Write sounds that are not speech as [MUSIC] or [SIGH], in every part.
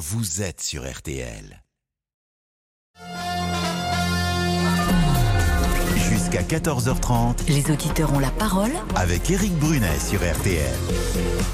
vous êtes sur RTL. Jusqu'à 14h30 Les auditeurs ont la parole avec Eric Brunet sur RTL.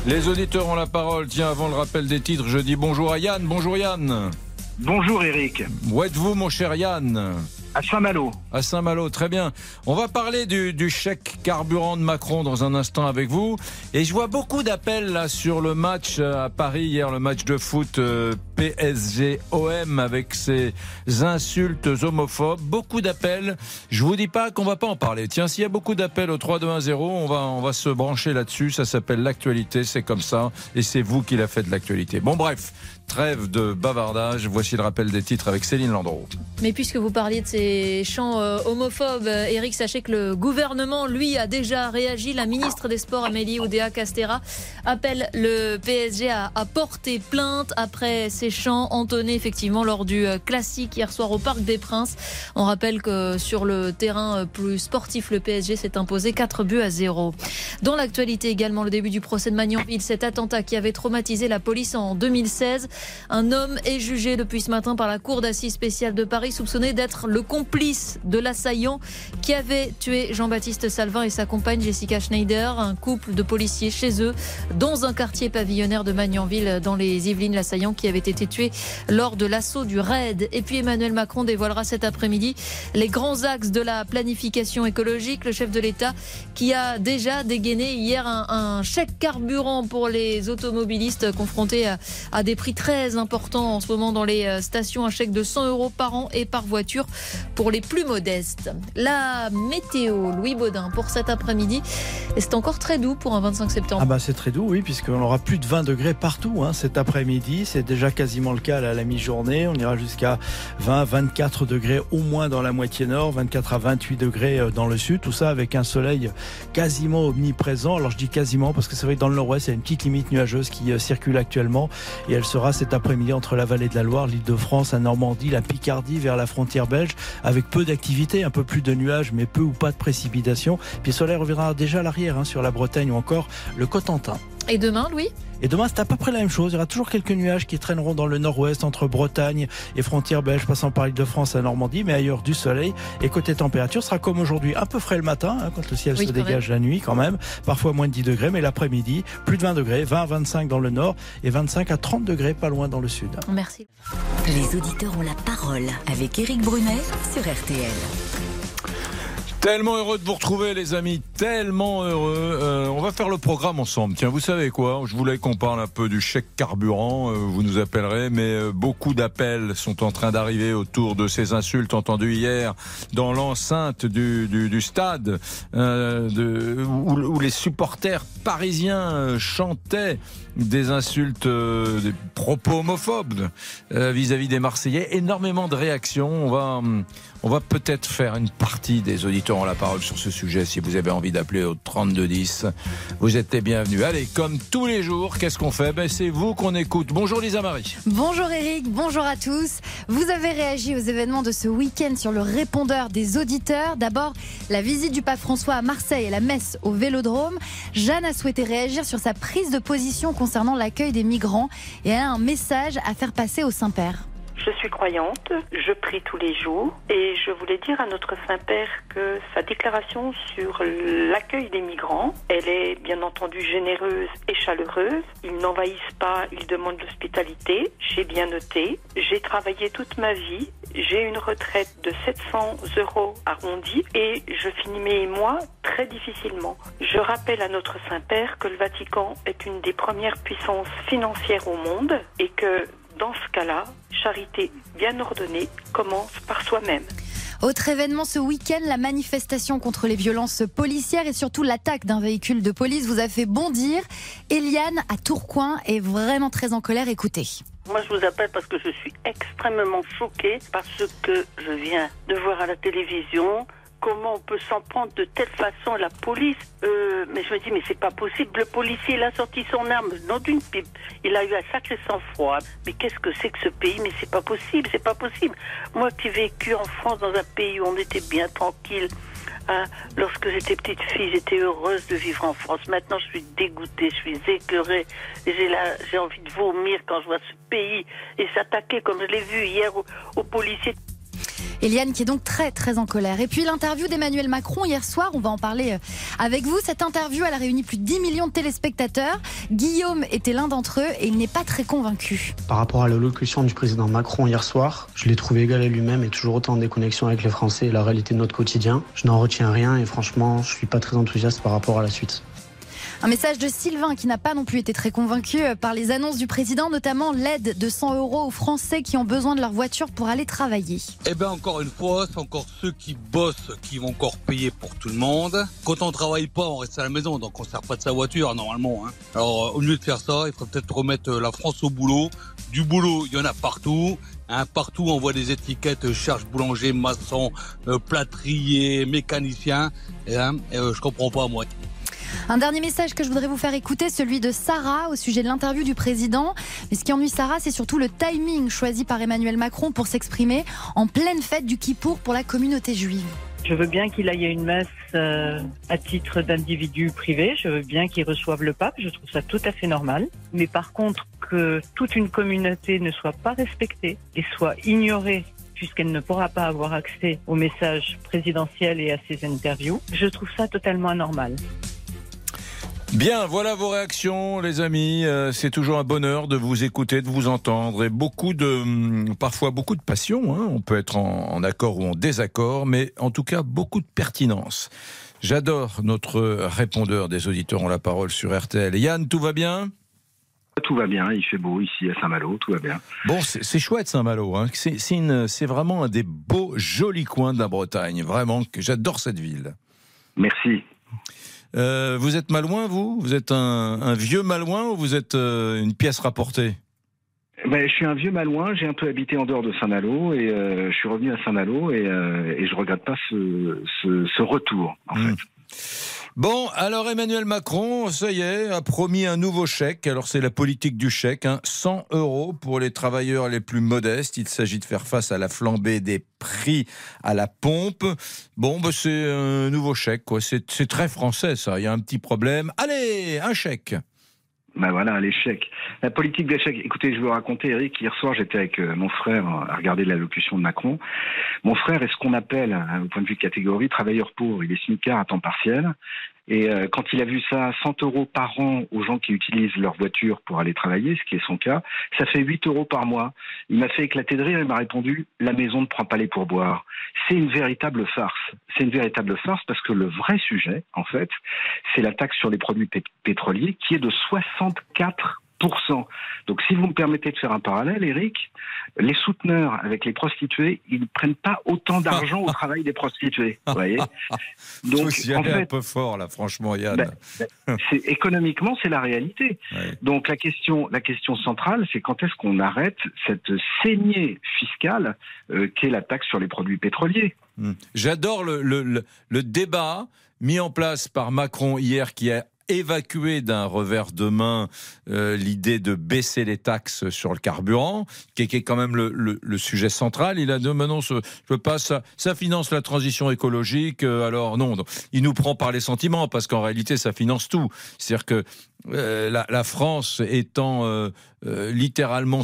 Les auditeurs ont la parole. Tiens, avant le rappel des titres, je dis bonjour à Yann. Bonjour Yann. Bonjour Eric, Où êtes-vous, mon cher Yann à Saint-Malo. À Saint-Malo, très bien. On va parler du, du chèque carburant de Macron dans un instant avec vous. Et je vois beaucoup d'appels là sur le match euh, à Paris hier, le match de foot euh, PSG-OM avec ses insultes homophobes. Beaucoup d'appels. Je vous dis pas qu'on va pas en parler. Tiens, s'il y a beaucoup d'appels au 3-2-1-0, on va, on va se brancher là-dessus. Ça s'appelle l'actualité, c'est comme ça. Et c'est vous qui l'a fait de l'actualité. Bon, bref. Trêve de bavardage. Voici le rappel des titres avec Céline Landreau. Mais puisque vous parliez de ces chants euh, homophobes, euh, Eric, sachez que le gouvernement, lui, a déjà réagi. La ministre des Sports, Amélie Oudéa Castera, appelle le PSG à, à porter plainte après ces chants entonnés effectivement lors du euh, classique hier soir au Parc des Princes. On rappelle que sur le terrain plus sportif, le PSG s'est imposé 4 buts à 0. Dans l'actualité également, le début du procès de Magnanville, cet attentat qui avait traumatisé la police en 2016. Un homme est jugé depuis ce matin par la Cour d'assises spéciale de Paris, soupçonné d'être le complice de l'assaillant qui avait tué Jean-Baptiste Salvin et sa compagne Jessica Schneider, un couple de policiers chez eux, dans un quartier pavillonnaire de Magnanville, dans les Yvelines, l'assaillant qui avait été tué lors de l'assaut du RAID. Et puis Emmanuel Macron dévoilera cet après-midi les grands axes de la planification écologique. Le chef de l'État qui a déjà dégainé hier un, chèque carburant pour les automobilistes confrontés à, à des prix très importants en ce moment dans les euh, stations. Un chèque de 100 euros par an et par voiture pour les plus modestes. La météo, Louis Baudin, pour cet après-midi, c'est encore très doux pour un 25 septembre. Ah bah c'est très doux, oui, puisqu'on aura plus de 20 degrés partout hein, cet après-midi. C'est déjà quasiment le cas à la mi-journée. On ira jusqu'à 20, 24 degrés au moins dans la moitié nord, 24 à 28 degrés euh, dans le sud. Tout ça avec un soleil quasiment omniprésent. Alors je dis quasiment parce que c'est vrai que dans le nord-ouest, il y a une petite limite nuageuse qui euh, circule actuellement et elle sera cet après-midi entre la vallée de la Loire, l'île de France, la Normandie, la Picardie vers la frontière belge avec peu d'activité, un peu plus de nuages mais peu ou pas de précipitations. Puis le soleil reviendra déjà à l'arrière hein, sur la Bretagne ou encore le Cotentin. Et demain, Louis? Et demain, c'est à peu près la même chose. Il y aura toujours quelques nuages qui traîneront dans le nord-ouest, entre Bretagne et frontières belges, passant par l'île de France à Normandie, mais ailleurs du soleil. Et côté température, ce sera comme aujourd'hui, un peu frais le matin, hein, quand le ciel Oui, se dégage la nuit quand même. Parfois moins de 10 degrés, mais l'après-midi, plus de 20 degrés, 20 à 25 dans le nord et 25 à 30 degrés pas loin dans le sud. Merci. Les auditeurs ont la parole avec Eric Brunet sur RTL. Tellement heureux de vous retrouver, les amis. Tellement heureux. Euh, on va faire le programme ensemble. Tiens, vous savez quoi? Je voulais qu'on parle un peu du chèque carburant. Euh, vous nous appellerez, mais euh, beaucoup d'appels sont en train d'arriver autour de ces insultes entendues hier dans l'enceinte du, du, du stade, euh, de, où, où les supporters parisiens euh, chantaient des insultes, euh, des propos homophobes vis-à-vis des Marseillais. Énormément de réactions. On va, hum, on va peut-être faire une partie des auditeurs en la parole sur ce sujet. Si vous avez envie d'appeler au 3210, vous êtes les bienvenus. Allez, comme tous les jours, qu'est-ce qu'on fait? Ben, C'est vous qu'on écoute. Bonjour Lisa Marie. Bonjour Eric, bonjour à tous. Vous avez réagi aux événements de ce week-end sur le répondeur des auditeurs. D'abord, la visite du pape François à Marseille et la messe au Vélodrome. Jeanne a souhaité réagir sur sa prise de position concernant l'accueil des migrants et a un message à faire passer au Saint-Père. Je suis croyante, je prie tous les jours et je voulais dire à notre Saint-Père que sa déclaration sur l'accueil des migrants, elle est bien entendu généreuse et chaleureuse. Ils n'envahissent pas, ils demandent l'hospitalité. J'ai bien noté. J'ai travaillé toute ma vie. J'ai une retraite de 700 euros arrondis et je finis mes mois très difficilement. Je rappelle à notre Saint-Père que le Vatican est une des premières puissances financières au monde et que dans ce cas-là, charité bien ordonnée commence par soi-même. Autre événement ce week-end, la manifestation contre les violences policières et surtout l'attaque d'un véhicule de police vous a fait bondir. Eliane à Tourcoing est vraiment très en colère. Écoutez. Moi, je vous appelle parce que je suis extrêmement choquée par ce que je viens de voir à la télévision comment on peut s'en prendre de telle façon la police. Euh, mais je me dis, mais c'est pas possible. Le policier, il a sorti son arme, non d'une pipe. Il a eu un sacré sang-froid. Mais qu'est-ce que c'est que ce pays? Mais c'est pas possible, c'est pas possible. Moi qui ai vécu en France dans un pays où on était bien tranquille, hein, lorsque j'étais petite fille, j'étais heureuse de vivre en France. Maintenant, je suis dégoûtée, je suis écœurée. J'ai la- j'ai envie de vomir quand je vois ce pays et s'attaquer, comme je l'ai vu hier, aux, aux policiers. Eliane qui est donc très très en colère. Et puis l'interview d'Emmanuel Macron hier soir, on va en parler euh, avec vous. Cette interview, elle a réuni plus de 10 millions de téléspectateurs. Guillaume était l'un d'entre eux et il n'est pas très convaincu. Par rapport à l'allocution du président Macron hier soir, je l'ai trouvé égal à lui-même et toujours autant en déconnexion avec les Français et la réalité de notre quotidien. Je n'en retiens rien et franchement, je suis pas très enthousiaste par rapport à la suite. Un message de Sylvain qui n'a pas non plus été très convaincu euh, par les annonces du président, notamment l'aide de 100 euros aux Français qui ont besoin de leur voiture pour aller travailler. Eh bien, encore une fois, c'est encore ceux qui bossent qui vont encore payer pour tout le monde. Quand on travaille pas, on reste à la maison, donc on ne sert pas de sa voiture normalement. hein. Alors, euh, au lieu de faire ça, il faudrait peut-être remettre euh, la France au boulot. Du boulot, il y en a partout. Hein, partout, on voit des étiquettes cherche boulanger, maçon, plâtrier, mécanicien. Et, hein, et, euh, je comprends pas moi. Un dernier message que je voudrais vous faire écouter, celui de Sarah au sujet de l'interview du président. Mais ce qui ennuie Sarah, c'est surtout le timing choisi par Emmanuel Macron pour s'exprimer en pleine fête du Kippour pour la communauté juive. Je veux bien qu'il aille à une messe euh, à titre d'individu privé. Je veux bien qu'il reçoive le pape. Je trouve ça tout à fait normal. Mais par contre, que toute une communauté ne soit pas respectée et soit ignorée puisqu'elle ne pourra pas avoir accès au message présidentiel et à ses interviews, je trouve ça totalement anormal. Bien, voilà vos réactions, les amis. Euh, c'est toujours un bonheur de vous écouter, de vous entendre, et beaucoup de, hum, parfois beaucoup de passion. hein. On peut être en, en accord ou en désaccord, mais en tout cas beaucoup de pertinence. J'adore notre répondeur des auditeurs ont la parole sur RTL. Yann, tout va bien? Tout va bien, il fait beau ici à Saint-Malo, tout va bien. Bon, c'est chouette Saint-Malo. Hein. C'est vraiment un des beaux, jolis coins de la Bretagne. Vraiment, que j'adore cette ville. Merci. Euh, vous êtes malouin, vous? Vous êtes un, un vieux malouin ou vous êtes euh, une pièce rapportée? Ben, je suis un vieux malouin, j'ai un peu habité en dehors de Saint-Malo et euh, je suis revenu à Saint-Malo et, et je regrette pas ce, ce, ce retour. En Mm. fait. Bon, alors Emmanuel Macron, ça y est, a promis un nouveau chèque. Alors c'est la politique du chèque, hein. 100 euros pour les travailleurs les plus modestes. Il s'agit de faire face à la flambée des prix à la pompe. Bon, bah, c'est un nouveau chèque, quoi. C'est c'est très français, ça. Il y a un petit problème. Allez, un chèque. Ben voilà, l'échec. La politique d'échec. Écoutez, je vais vous raconter, Eric, hier soir, j'étais avec euh, mon frère à regarder l'allocution de Macron. Mon frère est ce qu'on appelle, hein, au point de vue catégorie, travailleur pauvre. Il est smicard à temps partiel. Et euh, quand il a vu ça, 100 euros par an aux gens qui utilisent leur voiture pour aller travailler, ce qui est son cas, ça fait 8 euros par mois. Il m'a fait éclater de rire, il m'a répondu, la maison ne prend pas les pourboires. C'est une véritable farce. C'est une véritable farce parce que le vrai sujet, en fait, c'est la taxe sur les produits pé- pétroliers qui est de 64 donc, si vous me permettez de faire un parallèle, Eric, les souteneurs avec les prostituées, ils ne prennent pas autant d'argent au travail des prostituées. Vous voyez [LAUGHS] Donc, y en aller un fait, peu fort, là, franchement, Yann. ben, c'est économiquement, c'est la réalité. Donc, la question, la question centrale, c'est quand est-ce qu'on arrête cette saignée fiscale euh, qu'est la taxe sur les produits pétroliers? Hmm. J'adore le, le, le- le débat mis en place par Macron hier qui a évacué d'un revers de main euh, l'idée de baisser les taxes sur le carburant, qui est, quand même le, sujet central. Il a dit, ce- je veux pas, ça, finance la transition écologique, euh, alors non. Il nous prend par les sentiments, parce qu'en réalité, ça finance tout. C'est-à-dire que euh, la, France étant euh, littéralement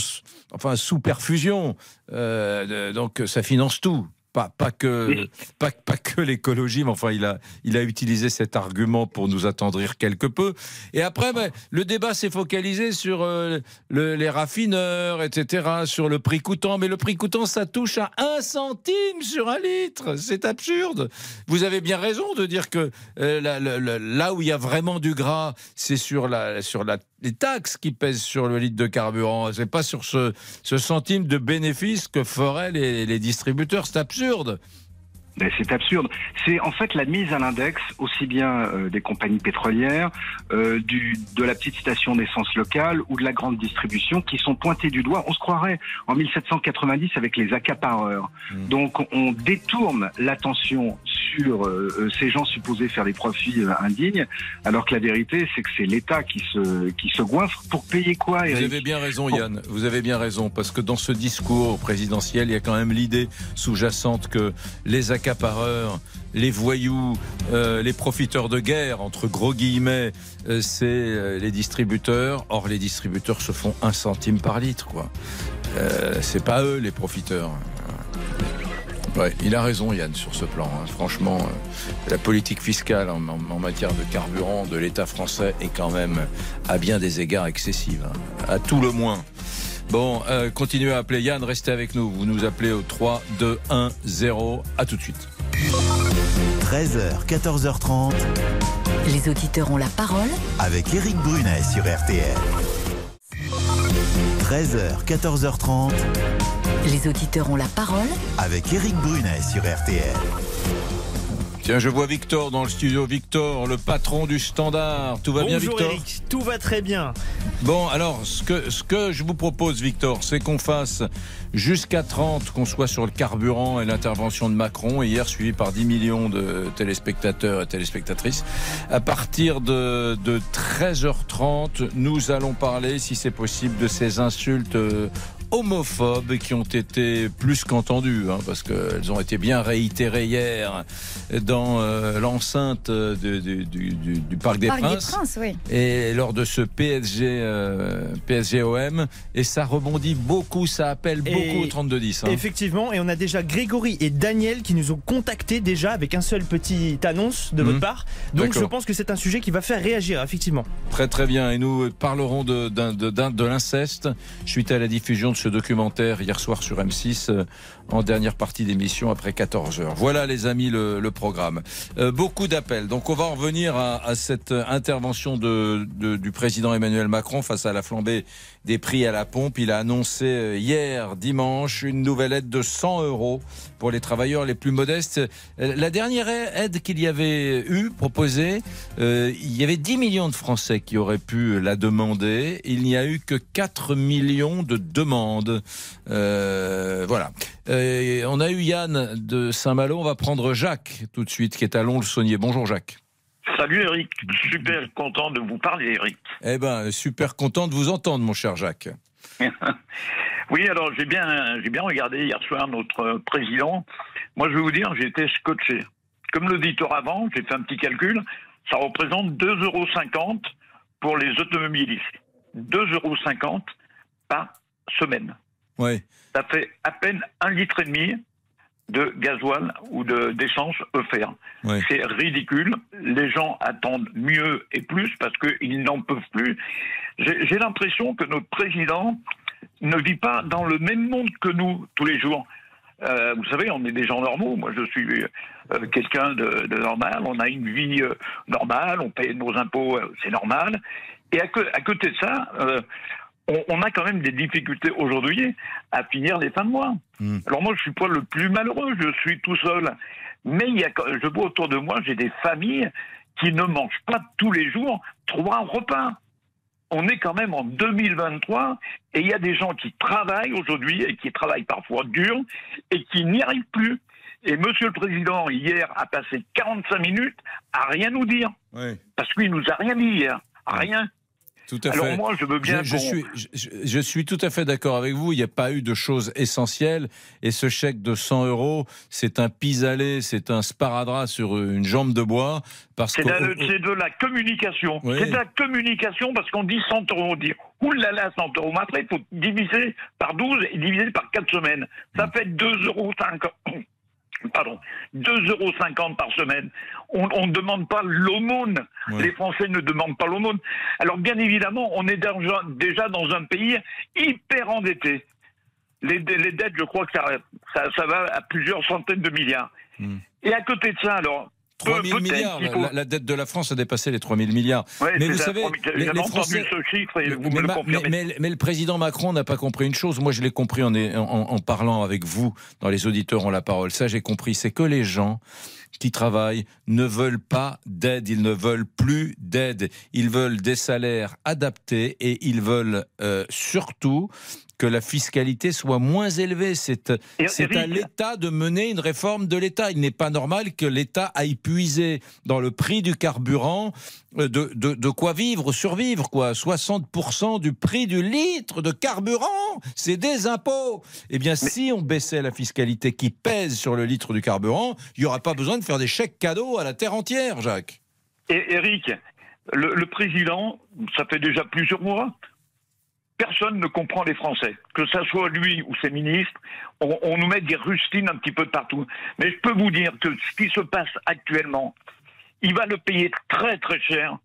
enfin, sous perfusion, donc ça finance tout. Pas, pas que pas, pas que l'écologie, mais enfin il a il a utilisé cet argument pour nous attendrir quelque peu. Et après, ben, le débat s'est focalisé sur euh, le- les raffineurs, etc., sur le prix coûtant. Mais le prix coûtant, ça touche à un centime sur un litre. C'est absurde. Vous avez bien raison de dire que euh, la- la- la- là où il y a vraiment du gras, c'est sur la sur la les taxes qui pèsent sur le litre de carburant. C'est pas sur ce, ce centime de bénéfice que feraient les distributeurs. C'est absurde. Ben, c'est absurde. C'est en fait la mise à l'index aussi bien euh, des compagnies pétrolières, euh, du, de la petite station d'essence locale ou de la grande distribution qui sont pointées du doigt. On se croirait en 1790 avec les accapareurs. Mmh. Donc on détourne l'attention sur euh, euh, ces gens supposés faire des profits euh, indignes, alors que la vérité c'est que c'est l'État qui se qui se goinfre pour payer quoi Vous Eric avez bien raison, Yann. Vous avez bien raison, parce que dans ce discours présidentiel, il y a quand même l'idée sous-jacente que les accapareurs, les voyous, euh, les profiteurs de guerre, entre gros guillemets, euh, c'est euh, les distributeurs. Or, les distributeurs se font un centime par litre, quoi. C'est pas eux les profiteurs. Il a raison Yann sur ce plan. hein. Franchement, la politique fiscale en matière de carburant de l'État français est quand même à bien des égards excessive, hein. à tout le moins. Bon, euh, continuez à appeler Yann, restez avec nous. Vous nous appelez au 3 2 1 0. À tout de suite. 13h, 14h30 Les auditeurs ont la parole avec Eric Brunet sur RTL. 13h, 14h30 Les auditeurs ont la parole avec Eric Brunet sur RTL. Tiens, je vois Victor dans le studio. Victor, le patron du standard. Tout va bien, Victor Eric, tout va très bien. Bon, alors, ce que, ce que je vous propose, Victor, c'est qu'on fasse jusqu'à 30, qu'on soit sur le carburant et l'intervention de Macron, hier suivi par 10 millions de téléspectateurs et téléspectatrices. À partir de, de 13h30, nous allons parler, si c'est possible, de ces insultes euh, homophobes qui ont été plus qu'entendues, hein, parce qu'elles ont été bien réitérées hier dans euh, l'enceinte du, du- du Parc des Parc des Princes Princes, oui. et lors de ce PSG euh, PSG OM et ça rebondit beaucoup, ça appelle beaucoup au 32 10. hein. Effectivement, et on a déjà Grégory et Daniel qui nous ont contactés déjà avec un seul petit annonce de votre part. Donc je pense que c'est un sujet qui va faire réagir, effectivement. Très très bien et nous parlerons de de, de l'inceste suite à la diffusion de ce documentaire hier soir sur M6 euh, en dernière partie d'émission après 14 heures. Voilà les amis le, programme. Euh, beaucoup d'appels. Donc on va en revenir à, cette intervention du président Emmanuel Macron face à la flambée des prix à la pompe. Il a annoncé euh, hier dimanche une nouvelle aide de 100 euros pour les travailleurs les plus modestes. Euh, La dernière aide qu'il y avait eu proposée, il y avait 10 millions de Français qui auraient pu la demander. Il n'y a eu que 4 millions de demandes. Voilà. On a eu Yann de Saint-Malo. On va prendre Jacques tout de suite, qui est à Lons-le-Saunier. Bonjour Jacques. Salut Eric, super content de vous parler Eric. Eh ben, super content de vous entendre, mon cher Jacques. [LAUGHS] Oui, alors j'ai bien, j'ai bien regardé hier soir notre président. Moi, je vais vous dire, j'ai été scotché. Comme l'auditeur avant, j'ai fait un petit calcul. Ça représente 2,50 euros pour les automobilistes. 2,50 euros par semaine. Ouais. Ça fait à peine un litre et demi de gasoil ou de d'essence offert. Ouais. C'est ridicule. Les gens attendent mieux et plus parce qu'ils n'en peuvent plus. J'ai l'impression que notre président ne vit pas dans le même monde que nous tous les jours. Euh, vous savez, on est des gens normaux. Moi, je suis euh, quelqu'un de, de normal. On a une vie euh, normale. On paye nos impôts, c'est normal. Et à, côté de ça, on, on a quand même des difficultés aujourd'hui à finir les fins de mois. Alors moi, je suis pas le plus malheureux. Je suis tout seul. Mais il y a, je vois autour de moi, j'ai des familles qui ne mangent pas tous les jours trois repas on est quand même en 2023 et il y a des gens qui travaillent aujourd'hui et qui travaillent parfois dur et qui n'y arrivent plus. Et Monsieur le Président, hier, a passé 45 minutes à rien nous dire. Parce qu'il nous a rien dit hier. Rien. Tout à Alors fait. moi, je veux bien Je, je suis, je, je- je suis tout à fait d'accord avec vous. Il n'y a pas eu de choses essentielles. Et ce chèque de 100 euros, c'est un pis-aller, c'est un sparadrap sur une jambe de bois. Parce C'est que. de, c'est de la communication. Oui. C'est de la communication parce qu'on dit 100 euros. On dit, oulala, 100 euros. Mais après, il faut diviser par 12 et diviser par 4 semaines. Ça fait 2,50 euros. Pardon, 2,50 euros par semaine. On ne demande pas l'aumône. Ouais. Les Français ne demandent pas l'aumône. Alors, bien évidemment, on est déjà, dans un pays hyper endetté. Les, les dettes, je crois que ça, ça, ça va à plusieurs centaines de milliards. Et à côté de ça, alors, 3 000 milliards. faut- La, la dette de la France a dépassé les 3 000 milliards. Ouais, mais vous ça, savez, 3 000. les, les Français. ce chiffre et vous mais, me le mais- mais- mais le président Macron n'a pas compris une chose. Moi, je l'ai compris en, en- en parlant avec vous, dans les auditeurs ont la parole. Ça, j'ai compris. C'est que les gens qui travaillent ne veulent pas d'aide, ils ne veulent plus d'aide. Ils veulent des salaires adaptés et ils veulent euh, surtout que la fiscalité soit moins élevée. C'est à l'État de mener une réforme de l'État. Il n'est pas normal que l'État aille puiser dans le prix du carburant euh, de, de, de quoi vivre, survivre, quoi. 60% du prix du litre de carburant, c'est des impôts. Eh bien, si on baissait la fiscalité qui pèse sur le litre du carburant, il n'y aurait pas besoin de faire des chèques cadeaux à la terre entière, Jacques. Et Eric, le, le président, ça fait déjà plusieurs mois, personne ne comprend les Français. Que ça soit lui ou ses ministres, on, on nous met des rustines un petit peu partout. Mais je peux vous dire que ce qui se passe actuellement, il va le payer très très cher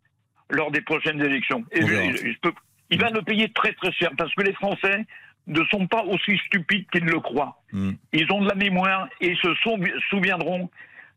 lors des prochaines élections. Et On je- verra. je- je peux- il va le payer très très cher parce que les Français ne sont pas aussi stupides qu'ils le croient. Hmm. Ils ont de la mémoire et se souvi- souviendront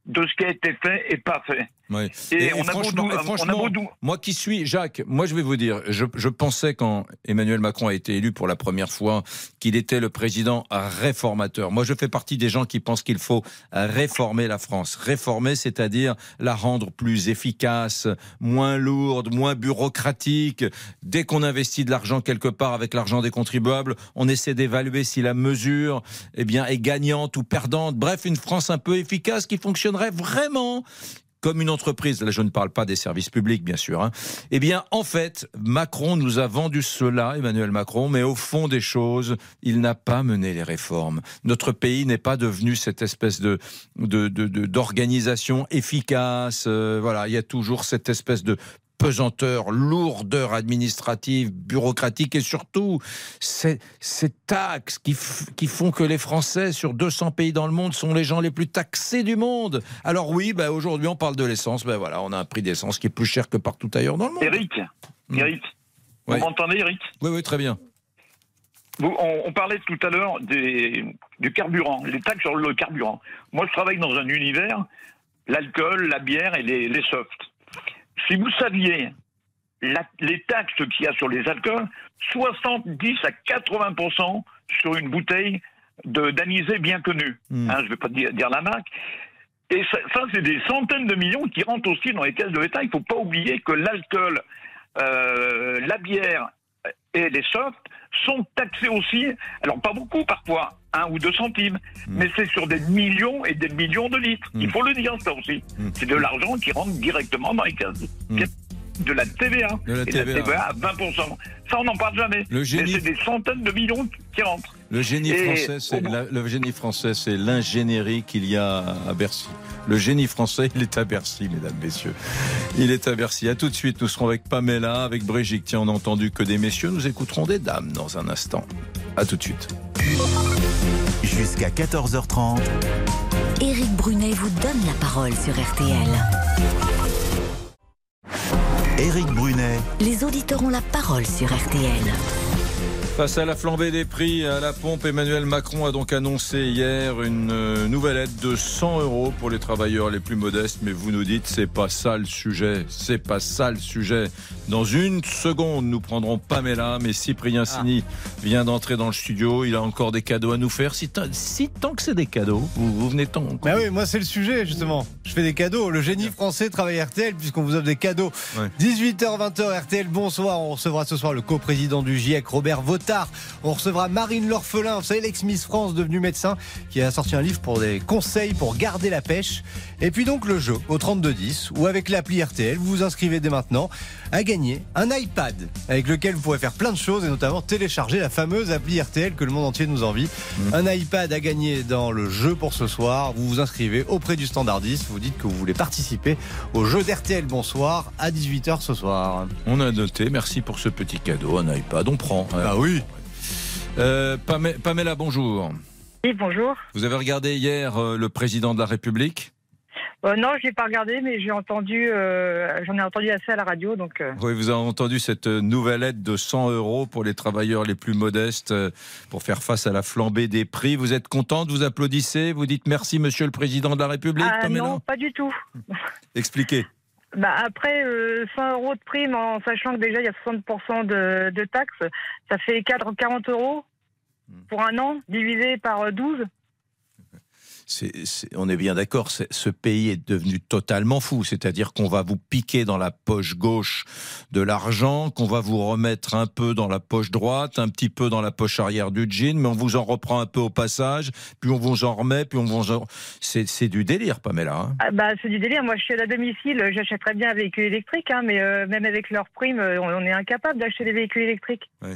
de ce qui a été fait et pas fait. Ouais. Et on beau et franchement, moi qui suis, Jacques, moi je vais vous dire, je, je pensais quand Emmanuel Macron a été élu pour la première fois qu'il était le président réformateur. Moi je fais partie des gens qui pensent qu'il faut réformer la France. Réformer, c'est-à-dire la rendre plus efficace, moins lourde, moins bureaucratique. Dès qu'on investit de l'argent quelque part avec l'argent des contribuables, on essaie d'évaluer si la mesure eh bien, est gagnante ou perdante. Bref, une France un peu efficace qui fonctionnerait vraiment comme une entreprise, là je ne parle pas des services publics bien sûr, hein. eh bien en fait Macron nous a vendu cela, Emmanuel Macron, mais au fond des choses, il n'a pas mené les réformes. Notre pays n'est pas devenu cette espèce de d'organisation efficace. euh, voilà, il y a toujours cette espèce de pesanteur, lourdeur administrative, bureaucratique et surtout ces, ces taxes qui, qui font que les Français sur 200 pays dans le monde sont les gens les plus taxés du monde. Alors oui, bah, aujourd'hui on parle de l'essence, ben voilà, on a un prix d'essence qui est plus cher que partout ailleurs dans le monde. Eric, Eric, Ouais. vous m'entendez, Eric Oui, oui, très bien. Vous- on, on parlait tout à l'heure des- du carburant, les taxes sur le carburant. Moi, je travaille dans un univers, l'alcool, la bière et les, les softs. Si vous saviez la- les taxes qu'il y a sur les alcools, 70 à 80% sur une bouteille de d'anisé bien connue. Hein, je ne vais pas dire, dire la marque. Et ça, ça, c'est des centaines de millions qui rentrent aussi dans les caisses de l'État. Il ne faut pas oublier que l'alcool, euh, la bière et les softs sont taxés aussi, alors pas beaucoup parfois, un ou deux centimes, mais c'est sur des millions et des millions de litres. Il faut le dire ça aussi. C'est de l'argent qui rentre directement dans les caisses. De la TVA. De la et TVA. la TVA à 20%. Ça, on n'en parle jamais. Le génie- c'est des centaines de millions qui rentrent. Le génie Et français, c'est la- le génie français, c'est l'ingénierie qu'il y a à Bercy. Le génie français, il est à Bercy, mesdames, messieurs. Il est à Bercy. À tout de suite, nous serons avec Pamela, avec Brigitte. Tiens, on a entendu que des messieurs. Nous écouterons des dames dans un instant. À tout de suite. Jusqu'à 14h30. Éric Brunet vous donne la parole sur RTL. Éric Brunet, Les auditeurs ont la parole sur RTL. Face à la flambée des prix à la pompe, Emmanuel Macron a donc annoncé hier une euh, nouvelle aide de 100 euros pour les travailleurs les plus modestes. Mais vous nous dites, c'est pas ça le sujet. C'est pas ça le sujet. Dans une seconde, nous prendrons Pamela, mais Cyprien Sini vient d'entrer dans le studio. Il a encore des cadeaux à nous faire. Si, tant- si tant que c'est des cadeaux, vous, vous venez tant. Bah oui, moi c'est le sujet justement. Je fais des cadeaux. Le génie français travaille RTL puisqu'on vous offre des cadeaux. 18h, 20h, RTL, bonsoir. On recevra ce soir le coprésident du GIEC, Robert On recevra Marine L'Orphelin, vous savez, l'ex-Miss France devenue médecin, qui a sorti un livre pour des conseils pour garder la pêche. Et puis donc le jeu au 3210 ou avec l'appli RTL, vous vous inscrivez dès maintenant à gagner un iPad avec lequel vous pourrez faire plein de choses et notamment télécharger la fameuse appli RTL que le monde entier nous envie. Un iPad à gagner dans le jeu pour ce soir. Vous vous inscrivez auprès du standardiste, vous dites que vous voulez participer au jeu d'RTL Bonsoir à 18h ce soir. On a noté. Merci pour ce petit cadeau. Un iPad, on prend. Ah oui. Euh, Pamela, Pamela, bonjour. Oui, bonjour. Vous avez regardé hier euh, le président de la République? Euh, non, je n'ai pas regardé, mais j'ai entendu, euh, j'en ai entendu assez à la radio, donc. euh, Oui, vous avez entendu cette nouvelle aide de 100 euros pour les travailleurs les plus modestes pour faire face à la flambée des prix. Vous êtes contente, vous applaudissez, vous dites merci, Monsieur le Président de la République. ah, non, pas du tout. [LAUGHS] Expliquez. Bah après, euh, 100 euros de prime, en sachant que déjà il y a 60% de, de taxes, ça fait 4, 40 euros pour un an, divisé par 12. C'est- c'est- on est bien d'accord, ce pays est devenu totalement fou. C'est-à-dire qu'on va vous piquer dans la poche gauche de l'argent, qu'on va vous remettre un peu dans la poche droite, un petit peu dans la poche arrière du jean, mais on vous en reprend un peu au passage, puis on vous en remet, puis on vous en... C'est c'est du délire, Pamela. hein. Ah, bah, c'est du délire. Moi, je suis à la domicile, j'achèterais bien un véhicule électrique, hein, mais euh, même avec leurs primes, euh, on, on est incapable d'acheter des véhicules électriques. Oui.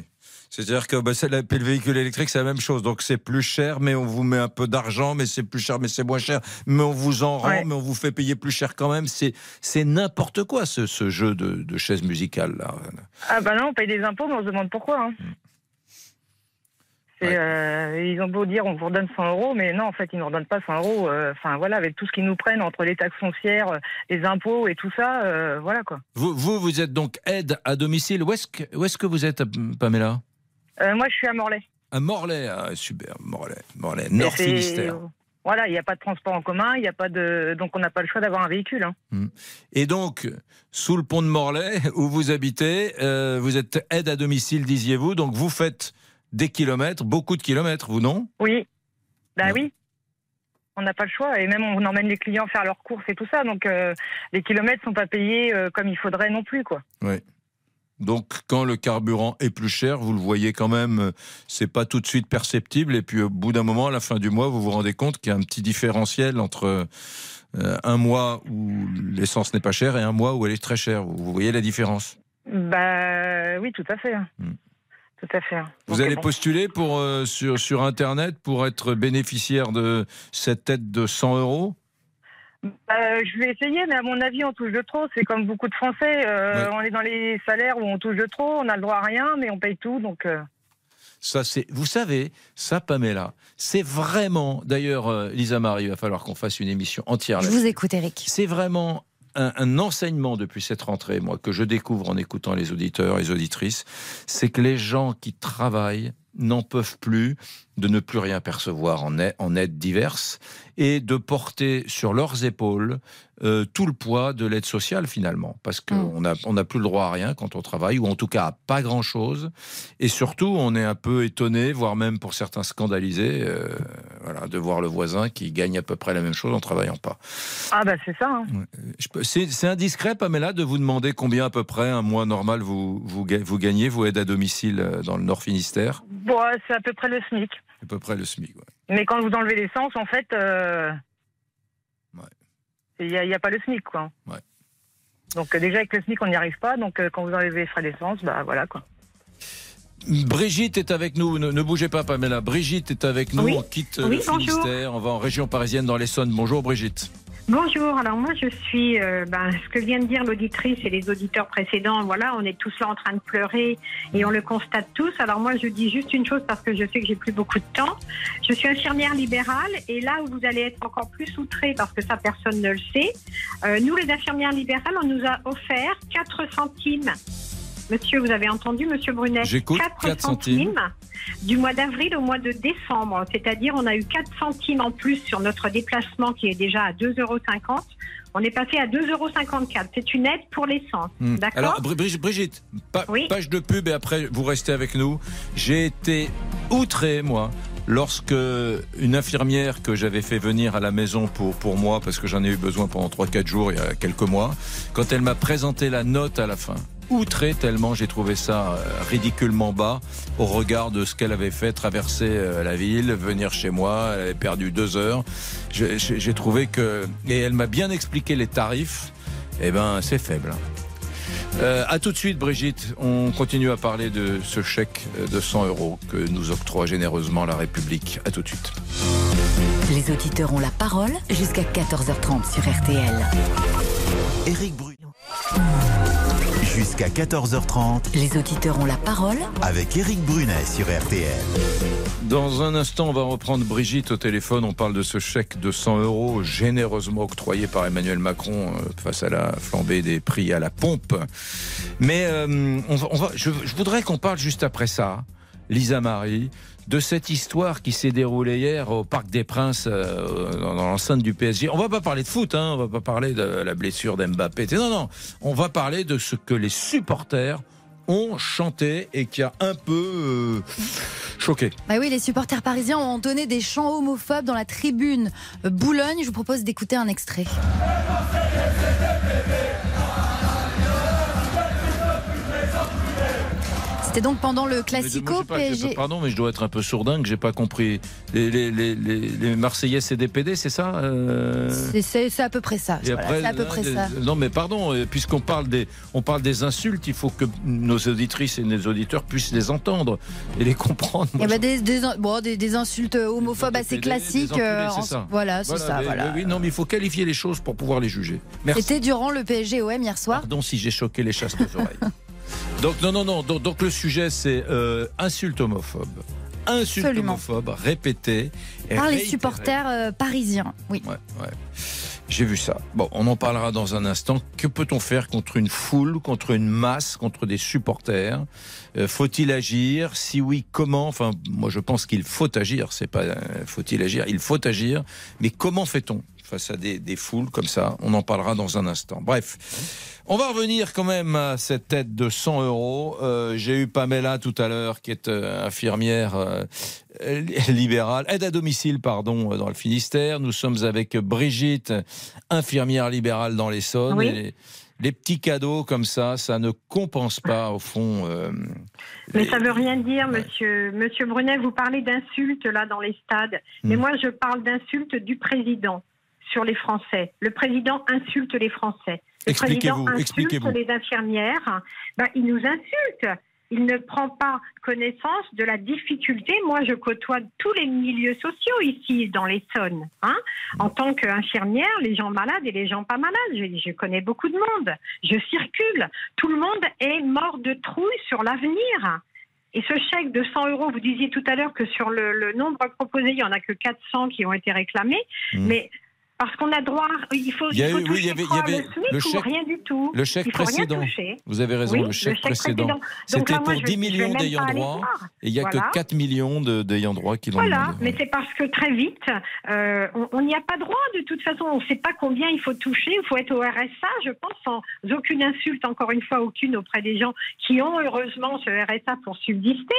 C'est-à-dire que bah, le véhicule électrique, c'est la même chose. Donc c'est plus cher, mais on vous met un peu d'argent, mais c'est plus cher, mais c'est moins cher. Mais on vous en rend, Ouais. mais on vous fait payer plus cher quand même. C'est c'est n'importe quoi ce, ce jeu de, de chaise musicale là. Ah bah non, on paye des impôts, mais on se demande pourquoi. hein. Euh, ils ont beau dire on vous redonne 100 euros, mais non, en fait, ils ne nous redonnent pas 100 euros. Euh, Enfin, voilà, avec tout ce qu'ils nous prennent entre les taxes foncières, euh, les impôts et tout ça, euh, voilà quoi. Vous, vous, vous êtes donc aide à domicile. Où est-ce que, où est-ce que vous êtes, Pamela? Euh, moi, je suis à Morlaix. À Morlaix. Ah, super, Morlaix. Morlaix. Nord Finistère. Voilà, il n'y a pas de transport en commun, il n'y a pas de, donc on n'a pas le choix d'avoir un véhicule. hein. Et donc, sous le pont de Morlaix, [LAUGHS] où vous habitez, vous êtes aide à domicile, disiez-vous. Donc vous faites des kilomètres, beaucoup de kilomètres, vous non? Oui, bah oui. On n'a pas le choix et même on emmène les clients faire leurs courses et tout ça, donc euh, les kilomètres sont pas payés euh, comme il faudrait non plus quoi. Oui. Donc, quand le carburant est plus cher, vous le voyez quand même, euh, c'est pas tout de suite perceptible. Et puis, au bout d'un moment, à la fin du mois, vous vous rendez compte qu'il y a un petit différentiel entre euh, un mois où l'essence n'est pas chère et un mois où elle est très chère. Vous, voyez la différence? Bah oui, tout à fait. Tout à fait. Vous Donc, allez bon. postuler pour, euh, sur, sur Internet pour être bénéficiaire de cette aide de 100 euros? Euh, je vais essayer, mais à mon avis, on touche de trop. C'est comme beaucoup de Français. euh, On est dans les salaires où on touche de trop, on a le droit à rien, mais on paye tout. Donc, euh, Ça, c'est, vous savez, ça, Pamela, c'est vraiment. D'ailleurs, euh, Lisa Marie, il va falloir qu'on fasse une émission entière. Je vous écoute, Eric. C'est vraiment un, enseignement depuis cette rentrée, moi, que je découvre en écoutant les auditeurs et les auditrices, c'est que les gens qui travaillent n'en peuvent plus de ne plus rien percevoir en aide, en aide diverses et de porter sur leurs épaules euh, tout le poids de l'aide sociale finalement parce qu'on n'a on n'a plus le droit à rien quand on travaille ou en tout cas à pas grand chose et surtout on est un peu étonné voire même pour certains scandalisés euh, voilà, de voir le voisin qui gagne à peu près la même chose en travaillant pas. ah bah c'est ça. hein. C'est c'est indiscret, Pamela, de vous demander combien à peu près un mois normal vous, vous, vous gagnez, vous aide à domicile euh, dans le Nord Finistère? Bon, c'est à peu près le SMIC. À peu près le SMIC. ouais. Mais quand vous enlevez l'essence, en fait, euh, il n'y a, il y a pas le SMIC, quoi. Ouais. Donc euh, déjà avec le SMIC, on n'y arrive pas. Donc euh, quand vous enlevez les frais d'essence, bah voilà quoi. Brigitte est avec nous, ne, ne bougez pas Pamela. Brigitte est avec nous, Oui. on quitte Oui, le bonjour. Finistère, on va en région parisienne dans l'Essonne. Bonjour Brigitte. Bonjour, alors moi je suis, euh, ben, ce que vient de dire l'auditrice et les auditeurs précédents, voilà, on est tous là en train de pleurer et on le constate tous. Alors moi je dis juste une chose parce que je sais que j'ai plus beaucoup de temps. Je suis infirmière libérale et là où vous allez être encore plus outrés parce que ça personne ne le sait, euh, nous les infirmières libérales, on nous a offert 4 centimes. Monsieur, vous avez entendu, Monsieur Brunet? J'écoute, 4, 4 centimes. du mois d'avril au mois de décembre. C'est-à-dire, on a eu 4 centimes en plus sur notre déplacement qui est déjà à 2,50 euros. On est passé à 2,54 euros. C'est une aide pour l'essence. Hmm. D'accord? Alors Bri- Brigitte, pa- page de pub et après vous restez avec nous. J'ai été outré, moi, lorsque une infirmière que j'avais fait venir à la maison pour, pour moi, parce que j'en ai eu besoin pendant 3-4 jours il y a quelques mois, quand elle m'a présenté la note à la fin, outré tellement j'ai trouvé ça euh, ridiculement bas au regard de ce qu'elle avait fait, traverser euh, la ville, venir chez moi, elle avait perdu deux heures. J'ai trouvé que... Et elle m'a bien expliqué les tarifs, eh ben c'est faible. Euh, à tout de suite, Brigitte. On continue à parler de ce chèque euh, de 100 euros que nous octroie généreusement la République. À tout de suite. Les auditeurs ont la parole jusqu'à 14h30 sur RTL. Éric Bruno. Jusqu'à 14h30. Les auditeurs ont la parole avec Éric Brunet sur RTL. Dans un instant, on va reprendre Brigitte au téléphone. On parle de ce chèque de 100 euros généreusement octroyé par Emmanuel Macron euh, face à la flambée des prix à la pompe. Mais euh, on va, on va, je, je voudrais qu'on parle juste après ça, Lisa Marie, de cette histoire qui s'est déroulée hier au Parc des Princes, euh, dans, l'enceinte du PSG. On va pas parler de foot, hein, on va pas parler de la blessure d'Mbappé. Non, non, on va parler de ce que les supporters ont chanté et qui a un peu euh, choqué. Bah oui, les supporters parisiens ont entonné des chants homophobes dans la tribune Boulogne. Je vous propose d'écouter un extrait. C'était donc pendant le classico PSG. pas- Pardon, mais je dois être un peu sourdin que j'ai pas compris. Les, les, les, les, les Marseillais CDPD, c'est ça euh C'est- C'est c'est à peu près ça. Et Voilà, après, c'est à peu près des- ça. Non, mais pardon, euh, puisqu'on parle des, on parle des insultes, il faut que nos auditrices et nos auditeurs puissent les entendre et les comprendre. Il y Moi, a bah, des, des, bon, des, des insultes homophobes assez PD, classiques. des enculés, euh, c'est en- ça. Voilà, c'est ça. mais- Voilà. mais oui, non, mais il faut qualifier les choses pour pouvoir les juger. C'était durant le PSG OM hier soir. Pardon si j'ai choqué les chastes oreilles. [LAUGHS] Donc non, non, non. Donc, donc le sujet c'est euh, insulte homophobe. Insulte Absolument. homophobe répétée. et Par les réitérée. supporters euh, parisiens. Oui. Ouais, ouais. J'ai vu ça. Bon, on en parlera dans un instant. Que peut-on faire contre une foule, contre une masse, contre des supporters? Euh, Faut-il agir? Si oui, comment? Enfin, moi, je pense qu'il faut agir. C'est pas euh, faut-il agir? Il faut agir. Mais comment fait-on? Face à des, des foules comme ça On en parlera dans un instant. Bref. On va revenir quand même à cette aide de 100 euros. Euh, J'ai eu Pamela tout à l'heure, qui est euh, infirmière euh, [LAUGHS] libérale, aide à domicile, pardon, dans le Finistère. Nous sommes avec Brigitte, infirmière libérale dans l'Essonne. Oui. Les, les petits cadeaux comme ça, ça ne compense pas, au fond. Mais ça veut rien dire, monsieur, monsieur Brunet. Vous parlez d'insultes là dans les stades. Mais Hmm. moi, je parle d'insultes du président sur les Français. Le président insulte les Français. Le président insulte les infirmières. Ben, il nous insulte. Il ne prend pas connaissance de la difficulté. Moi, je côtoie tous les milieux sociaux ici dans l'Essonne. Hein en tant qu'infirmière, les gens malades et les gens pas malades. Je, je connais beaucoup de monde. Je circule. Tout le monde est mort de trouille sur l'avenir. Et ce chèque de 100 euros, vous disiez tout à l'heure que sur le, le nombre proposé, il n'y en a que 400 qui ont été réclamés. Mm. Mais parce qu'on a droit, il faut, Il y a faut oui, il y avait- il y quoi, avait le SMIC le chèque- rien du tout. Le chèque précédent. Vous avez raison, Oui, le chèque précédent. C'était pour je- 10 je vais millions d'ayants droit. Et il n'y a Voilà. que 4 millions d'ayants droit qui l'ont Voilà, demandé. mais c'est parce que très vite, euh, on- n'y a pas droit de toute façon. On ne sait pas combien il faut toucher. Il faut être au RSA, je pense, sans aucune insulte, encore une fois, aucune auprès des gens qui ont heureusement ce RSA pour subsister.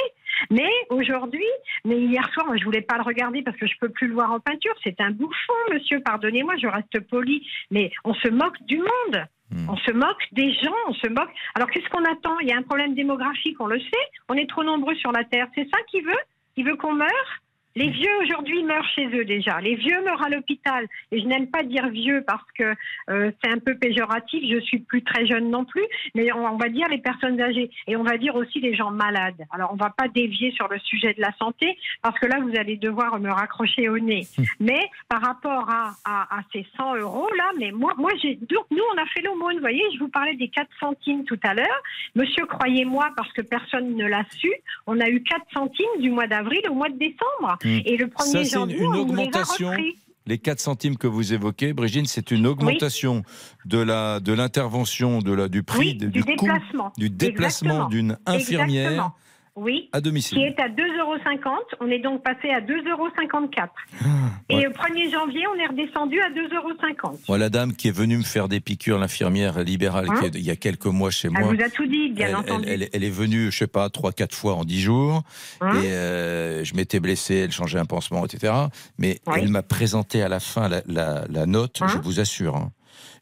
Mais aujourd'hui, mais hier soir, je voulais pas le regarder parce que je peux plus le voir en peinture. C'est un bouffon, monsieur. Pardonnez-moi, je reste poli, mais on se moque du monde. On se moque des gens, on se moque. Alors qu'est-ce qu'on attend? Il y a un problème démographique, on le sait. On est trop nombreux sur la Terre. C'est ça qu'il veut? Il veut qu'on meure? Les vieux aujourd'hui meurent chez eux déjà. Les vieux meurent à l'hôpital. Et je n'aime pas dire vieux parce que euh, c'est un peu péjoratif. Je suis plus très jeune non plus, mais on, on va dire les personnes âgées et on va dire aussi les gens malades. Alors on va pas dévier sur le sujet de la santé parce que là vous allez devoir me raccrocher au nez. [LAUGHS] Mais par rapport à, à, à ces 100 euros là, mais moi, moi j'ai donc nous on a fait l'aumône. Vous voyez, je vous parlais des 4 centimes tout à l'heure. Monsieur, croyez-moi, parce que personne ne l'a su, on a eu 4 centimes du mois d'avril au mois de décembre. Et le 1er Ça, c'est une, janvier, augmentation. Les 4 centimes que vous évoquez, Brigitte, c'est une augmentation de la de l'intervention de la du prix Oui, de- du du coût déplacement. du déplacement Exactement. d'une infirmière Exactement. Oui. à domicile. Qui est à 2,50 euros. On est donc passé à 2,54 euros. Et ouais. au 1er janvier, on est redescendu à 2,50 euros. Moi, la dame qui est venue me faire des piqûres, l'infirmière libérale, Hein qui est- il y a quelques mois chez Elle moi. vous a tout dit, bien elle, entendu. elle- elle- elle est venue, je sais pas, trois, quatre fois en dix jours. Hein et euh, je m'étais blessé, elle changeait un pansement, etc. Mais Oui. elle m'a présenté à la fin la, la- la note, Hein je vous assure.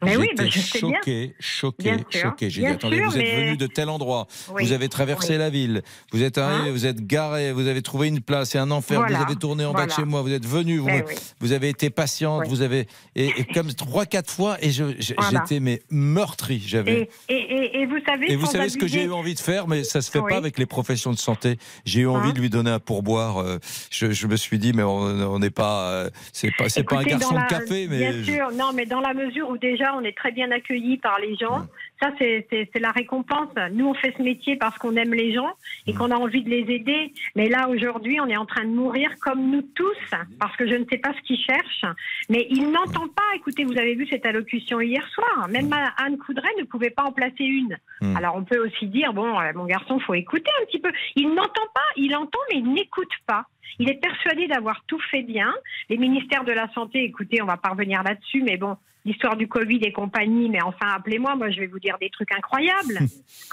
Mais oui, bah, je choqué, choqué, Bien choqué. J'ai dit, attendez, sûr, vous êtes mais- venu de tel endroit, Oui, vous avez traversé oui. la ville, vous êtes arrivé, Hein vous êtes garé, vous avez trouvé une place, c'est un enfer, Voilà, vous avez tourné en bas de voilà. chez moi, vous êtes venu, vous, oui. vous avez été patiente, vous avez. Et, et comme trois, quatre fois, et Voilà. j'étais mais meurtri, j'avais. Et, et, et, et vous savez, Et vous savez ce que j'ai eu envie de faire, mais ça se fait pas avec les professions de santé. J'ai eu envie Hein de lui donner un pourboire. euh, Je, je me suis dit, mais on n'est pas, euh, c'est pas, c'est pas un Écoutez, garçon de café, mais Bien je- sûr, non, mais dans la mesure où déjà on est très bien accueillis par les gens, Ça, c'est la récompense. Nous, on fait ce métier parce qu'on aime les gens et qu'on a envie de les aider. Mais là, aujourd'hui, on est en train de mourir comme nous tous, parce que je ne sais pas ce qu'ils cherchent. Mais ils n'entendent pas. Écoutez, vous avez vu cette allocution hier soir. Même Anne Coudray ne pouvait pas en placer une. Alors, on peut aussi dire, bon, euh, mon garçon, faut écouter un petit peu. Il n'entend pas. Il entend, mais il n'écoute pas. Il est persuadé d'avoir tout fait bien. Les ministères de la Santé, écoutez, on va pas revenir là-dessus, mais bon, l'histoire du Covid et compagnie, mais enfin, appelez-moi, moi, je vais vous dire des trucs incroyables.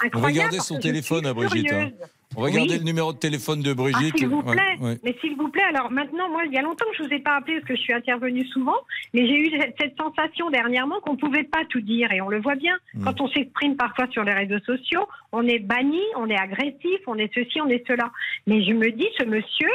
[LAUGHS] Parce son téléphone à Brigitte. hein. Oui. garder le numéro de téléphone de Ah, Brigitte. s'il vous plaît. ouais. Mais s'il vous plaît, alors maintenant, moi, il y a longtemps que je vous ai pas appelé parce que je suis intervenue souvent, mais j'ai eu cette, sensation dernièrement qu'on pouvait pas tout dire et on le voit bien. Mm. Quand on s'exprime parfois sur les réseaux sociaux, on est banni, on est agressif, on est ceci, on est cela. Mais je me dis, ce monsieur,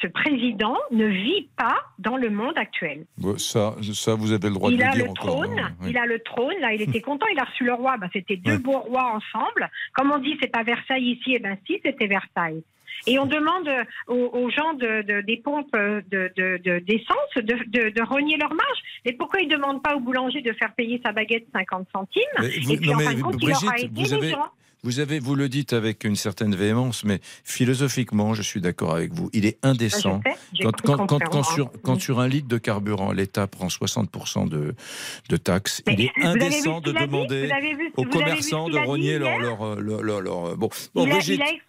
ce président ne vit pas dans le monde actuel. Ça, ça, vous avez le droit il de a le dire le encore. trône, hein, oui. il a le trône. Là, il était [LAUGHS] content. Il a reçu le roi. Bah, c'était deux beaux rois ensemble. Comme on dit, c'est pas Versailles ici. Eh ben si, c'était Versailles. Et on demande aux, aux gens de, de- des pompes euh, de, de- de- d'essence de, de, rogner leur marge. Mais pourquoi ils ne demandent pas au boulanger de faire payer sa baguette 50 centimes vous- Et puis non, en fin de compte, il aura aidé les avez, gens. Vous avez, vous le dites avec une certaine véhémence, mais philosophiquement, je suis d'accord avec vous. Il est indécent Ah, j'ai quand, cru quand, quand, comprendre, quand sur, quand sur un litre de carburant, l'État prend 60% de, de taxes. il est indécent ce de demander vu- aux commerçants de rogner leur, hier leur, leur, leur, leur- bon. Bon, il, a, Brigitte, il a expliqué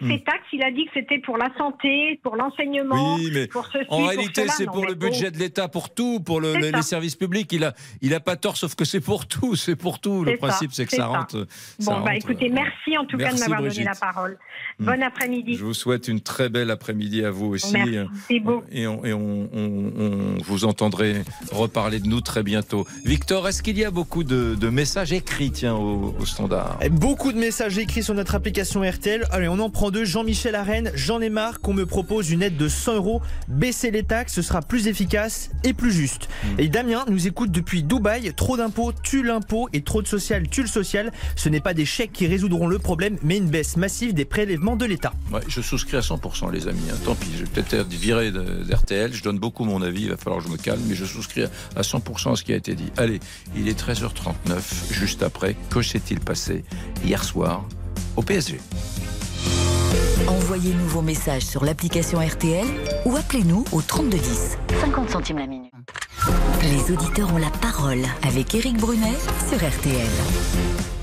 Hmm. ces taxes, il a dit que c'était pour la santé, pour l'enseignement, Oui, mais pour ceci, En réalité, c'est pour le budget de l'État, pour tout, pour le- les, services publics. Il a, il a pas tort, sauf que c'est pour tout, c'est pour tout. Le principe, c'est que ça rentre. Bon, bah rentre, écoutez, euh, merci en tout cas de m'avoir donné la parole. Hmm. Bon après-midi. Je vous souhaite une très belle après-midi à vous aussi. Merci beaucoup. Et, on, et on- on- on- vous entendrez reparler de nous très bientôt. Victor, est-ce qu'il y a beaucoup de, de messages écrits tiens, au, au standard Eh, Beaucoup de messages écrits sur notre application RTL. Allez, on en prend deux. Jean-Michel Arène, j'en ai marre qu'on me propose une aide de 100 euros. Baisser les taxes, ce sera plus efficace et plus juste. Et Damien nous écoute depuis Dubaï. Trop d'impôts tue l'impôt et trop de social tue le social. Ce n'est pas des chèques qui résoudront le problème, mais une baisse massive des prélèvements de l'État. Ouais, je souscris à 100%, les amis. hein. Tant pis, je vais peut-être être viré d'RTL. Je donne beaucoup mon avis. Il va falloir que je me calme. Mais je souscris à- à 100% à ce qui a été dit. Allez, il est 13h39. Juste après, que s'est-il passé hier soir au PSG Envoyez-nous vos messages sur l'application RTL ou appelez-nous au 3210. 50 centimes la minute. Les auditeurs ont la parole avec Éric Brunet sur RTL.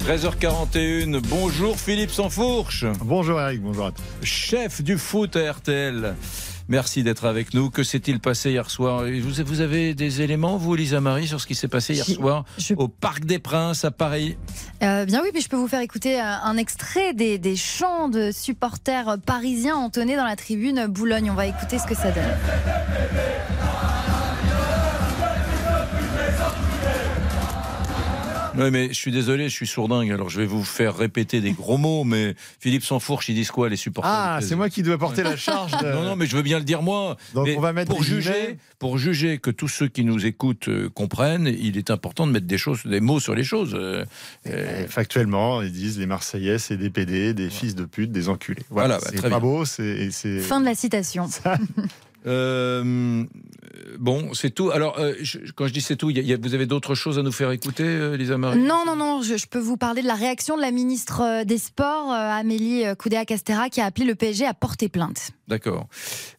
13h41, bonjour Philippe Sansfourche. Bonjour Eric, bonjour à tous. Chef du foot à RTL. Merci d'être avec nous. Que s'est-il passé hier soir? Vous, avez des éléments, vous, Lisa Marie, sur ce qui s'est passé hier soir au Parc des Princes à Paris? Euh, bien oui, puis je peux vous faire écouter euh, un extrait des, des chants de supporters parisiens entonnés dans la tribune Boulogne. On va écouter ce que ça donne. Oui, mais je suis désolé, je suis sourdingue, alors je vais vous faire répéter des gros mots, mais Philippe Sansfourche, ils disent quoi, les supporters Ah, c'est moi qui dois porter la charge de- Non, non, mais je veux bien le dire moi. Donc, Mais on va mettre pour juger, guillemets. pour juger que tous ceux qui nous écoutent euh, comprennent, il est important de mettre des choses, des mots sur les choses. euh, euh, Factuellement, ils disent les Marseillais, c'est des PD, des fils de pute, des enculés. Voilà, Voilà, bah, c'est très pas bien. beau, c'est- Fin de la citation. [LAUGHS] [LAUGHS] Euh, bon, c'est tout. Alors, euh, je- quand je dis c'est tout, il y a- il y a- vous avez d'autres choses à nous faire écouter, euh, Lisa Marie? Non, non, non, je, je peux vous parler de la réaction de la ministre euh, des Sports, euh, Amélie Coudéa-Castera, qui a appelé le PSG à porter plainte. D'accord.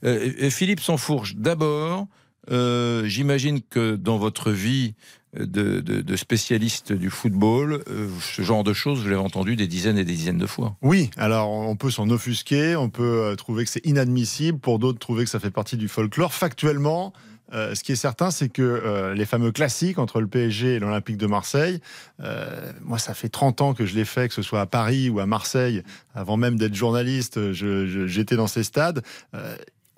Euh, Philippe Sansfourche, d'abord, euh, j'imagine que dans votre vie de, de- de spécialiste du football, euh, ce genre de choses, vous l'avez entendu des dizaines et des dizaines de fois. Oui, alors on peut s'en offusquer, on peut euh, trouver que c'est inadmissible, pour d'autres trouver que ça fait partie du folklore. Factuellement, euh, ce qui est certain, c'est que les fameux classiques entre le PSG et l'Olympique de Marseille, moi ça fait 30 ans que je l'ai fait, que ce soit à Paris ou à Marseille, avant même d'être journaliste, je- je- j'étais dans ces stades.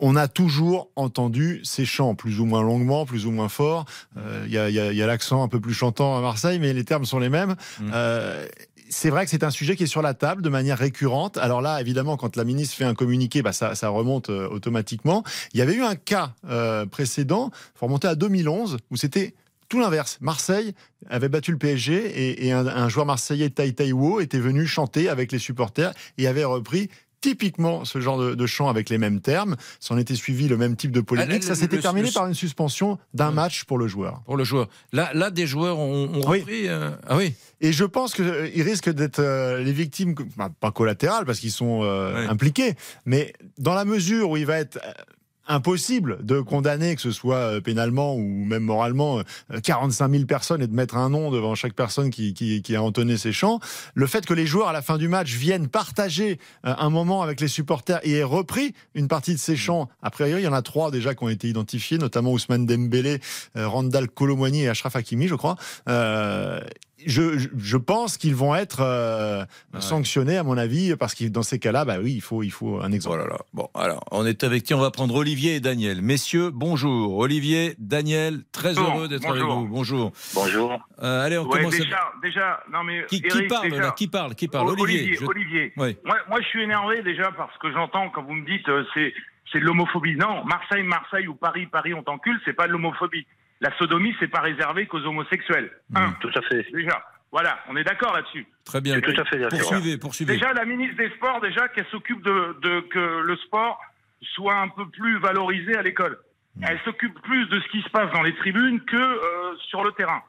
Euh, on a toujours entendu ces chants, plus ou moins longuement, plus ou moins fort. Euh, Il y a, il y a- il l'accent un peu plus chantant à Marseille, mais les termes sont les mêmes. Euh, c'est vrai que c'est un sujet qui est sur la table de manière récurrente. Alors là, évidemment, quand la ministre fait un communiqué, bah ça, ça remonte euh, automatiquement. Il y avait eu un cas euh, précédent, faut remonter à 2011, où c'était tout l'inverse. Marseille avait battu le PSG et, et un, un joueur marseillais, Tai Tai Wo, était venu chanter avec les supporters et avait repris typiquement ce genre de, de chant avec les mêmes termes. S'en était suivi le même type de polémique. Ah, ça s'était terminé le- par une suspension d'un match pour le joueur. Pour le joueur. Là, là des joueurs ont, ont Oui. repris. euh, Ah oui. Et je pense qu'ils risquent d'être euh, les victimes, bah, pas collatérales parce qu'ils sont euh, impliqués, mais dans la mesure où il va être euh, impossible de condamner, que ce soit euh, pénalement ou même moralement, euh, 45 000 personnes et de mettre un nom devant chaque personne qui, qui, qui a entonné ces chants. Le fait que les joueurs à la fin du match viennent partager euh, un moment avec les supporters et aient repris une partie de ces chants. A priori, il y en a trois déjà qui ont été identifiés, notamment Ousmane Dembélé, euh, Randall Colomwani et Ashraf Hakimi, je crois. Euh, je, je- je pense qu'ils vont être euh, sanctionnés, à mon avis, parce que dans ces cas-là, bah oui, il faut, il faut un exemple. Oh Bon, alors, on est avec qui? On va prendre Olivier et Daniel. Messieurs, bonjour. Olivier, Daniel, très heureux d'être avec vous. Bonjour. Bonjour. Euh, allez, on Ouais, commence. déjà, déjà, non mais Qui, parle déjà- là? Qui parle Qui parle? Olivier. Olivier. je- Olivier. Oui. Moi, moi, je suis énervé déjà parce que j'entends quand vous me dites euh, c'est c'est de l'homophobie. Non, Marseille, Marseille ou Paris, Paris, on t'encule, c'est pas de l'homophobie. La sodomie, c'est pas réservé qu'aux homosexuels. Un. Tout à fait. Déjà. Voilà, on est d'accord là-dessus. Très bien. Je suis tout à fait d'accord. Poursuivez, poursuivez. Déjà, la ministre des Sports, déjà, qu'elle s'occupe de, de que le sport soit un peu plus valorisé à l'école. Hmm. Elle s'occupe plus de ce qui se passe dans les tribunes que euh, sur le terrain.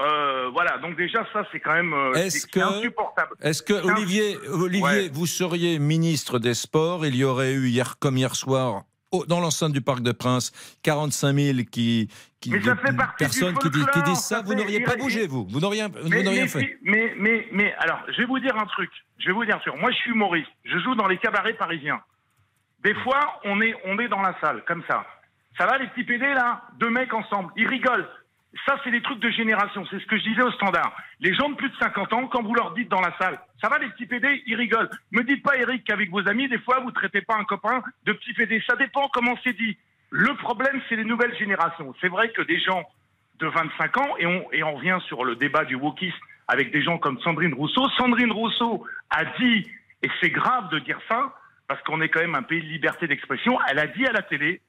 Euh, voilà, donc déjà, ça, c'est quand même euh, Est-ce que- insupportable. Est-ce que Olivier, Olivier, Ouais. vous seriez ministre des Sports? Il y aurait eu hier, comme hier soir, dans l'enceinte du Parc des Princes, 45 000 qui, qui Mais ça fait partie du personnes qui, disent- ça. ça Vous n'auriez pas bougé, vous. Vous n'auriez mais, fait. mais, mais, mais, alors, je vais vous dire un truc. Je vais vous dire un truc. Moi, je suis humoriste. Je joue dans les cabarets parisiens. Des fois, on est, on est dans la salle, comme ça. Ça va, les petits PD, là? Deux mecs ensemble. Ils rigolent. Ça, c'est des trucs de génération. C'est ce que je disais au standard. Les gens de plus de 50 ans, quand vous leur dites dans la salle, ça va, les petits PD, ils rigolent. Me dites pas, Eric, qu'avec vos amis, des fois, vous traitez pas un copain de petit PD. Ça dépend comment c'est dit. Le problème, c'est les nouvelles générations. C'est vrai que des gens de 25 ans, et on, et on revient sur le débat du wokisme avec des gens comme Sandrine Rousseau. Sandrine Rousseau a dit, et c'est grave de dire ça, parce qu'on est quand même un pays de liberté d'expression, elle a dit à la télé,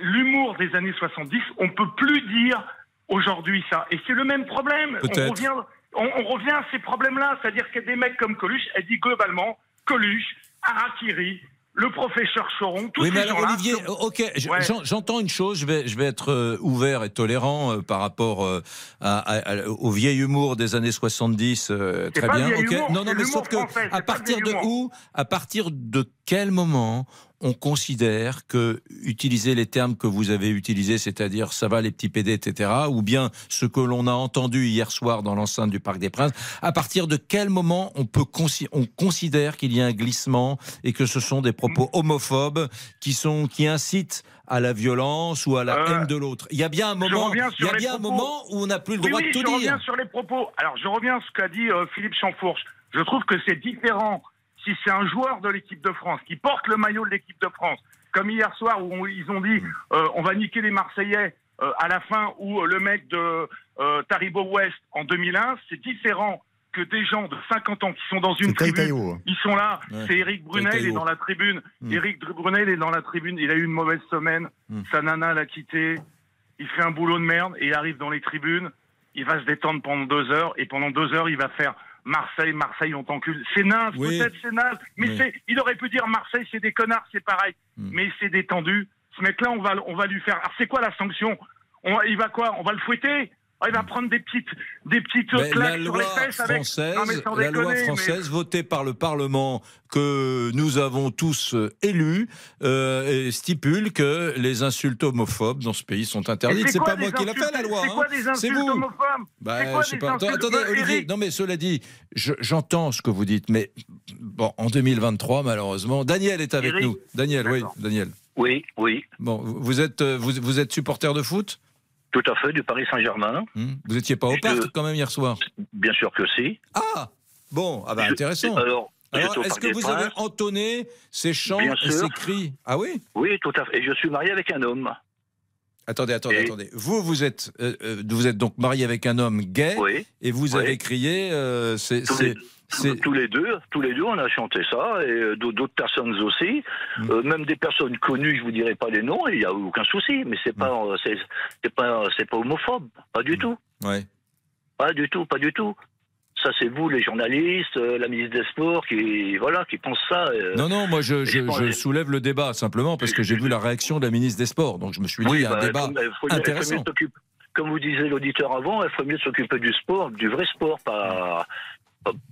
l'humour des années 70, on peut plus dire aujourd'hui ça. Et c'est le même problème. On revient, on, on revient à ces problèmes-là, c'est-à-dire qu'il y a des mecs comme Coluche, elle dit globalement, Coluche, Harakiri, le professeur Choron, tous Oui, ces mais alors Olivier, sur- ok, Ouais. j'entends une chose, je vais, je vais être euh, ouvert et tolérant euh, par rapport euh, à- à- à- au vieil humour des années 70, euh, C'est très bien. humour, non, non, mais sauf que à partir de où, à partir de quel moment on considère que utiliser les termes que vous avez utilisés, c'est-à-dire ça va les petits PD, etc., ou bien ce que l'on a entendu hier soir dans l'enceinte du Parc des Princes, à partir de quel moment on peut consi- on considère qu'il y a un glissement et que ce sont des propos homophobes qui sont qui incitent à la violence ou à la Euh, haine de l'autre? Il y a bien un je moment, il y a bien un moment où on n'a plus le droit oui, de tout je dire. reviens sur les propos. Alors, je reviens à ce qu'a dit euh, Philippe Chamfourche. Je trouve que c'est différent si c'est un joueur de l'équipe de France qui porte le maillot de l'équipe de France, comme hier soir où on- ils ont dit euh, on va niquer les Marseillais euh, à la fin, ou euh, le mec de euh, Taribo West en 2001, c'est différent que des gens de 50 ans qui sont dans une tribune. Taïtaïo. Ils sont là. Ouais. C'est Eric Brunet, il est dans la tribune. Eric Brunet, il est dans la tribune. Il a eu une mauvaise semaine. Mm. Sa nana l'a quitté. Il fait un boulot de merde et il arrive dans les tribunes. Il va se détendre pendant deux heures et pendant deux heures, il va faire Marseille, Marseille, on t'encule. C'est naze, Oui. peut-être c'est naze, mais Oui. c'est, il aurait pu dire Marseille, c'est des connards, c'est pareil. Mm. Mais c'est détendu. Ce mec-là, on va, on va lui faire. Alors, c'est quoi la sanction? On, Il va quoi? On va le fouetter? Il va prendre des petites, des petites claques la sur loi les fesses avec. française, Non, la loi mais- française votée par le Parlement que nous avons tous euh, élus euh, stipule que les insultes homophobes dans ce pays sont interdites. C'est pas moi qui l'a fait la loi. C'est hein. quoi des insultes vous. homophobes Bah, C'est quoi je sais des pas. insultes Attendez, Olivier. Eric Non, mais cela dit, je- j'entends ce que vous dites, mais bon, en 2023, malheureusement, Daniel est avec Eric nous. Daniel, oui, Daniel. Oui, oui, Bon, vous êtes, euh, vous, vous êtes supporter de foot? Tout à fait, du Paris Saint-Germain. Hmm Vous étiez pas au parc quand même hier soir? Bien sûr que si. Ah Bon, ah bah Je- intéressant. Alors, est-ce que vous Princes. avez entonné ces chants Bien et sûr. ces cris? Ah oui? Oui, tout à fait. Et je suis marié avec un homme. Attendez, attendez, Et- attendez. Vous, vous êtes, euh, euh, vous êtes donc marié avec un homme gay Oui. et vous Oui. avez crié. euh, les, tous- les deux, tous les deux, on a chanté ça, et euh, d'autres personnes aussi, Mm. Euh, même des personnes connues, je vous dirai pas les noms, il y a aucun souci, mais c'est pas, Mm. c'est pas, c'est pas homophobe, pas du tout, Ouais. pas du tout, pas du tout. Ça, c'est vous, les journalistes, euh, la ministre des Sports, qui, voilà, qui pensent ça. euh. Non, non, moi je, Et je- pense- je soulève le débat simplement parce que j'ai vu la réaction de la ministre des Sports. Donc je me suis dit, il y a un bah, débat faut- faut intéressant. Comme vous disiez l'auditeur avant, il faut mieux s'occuper du sport, du vrai sport, pas,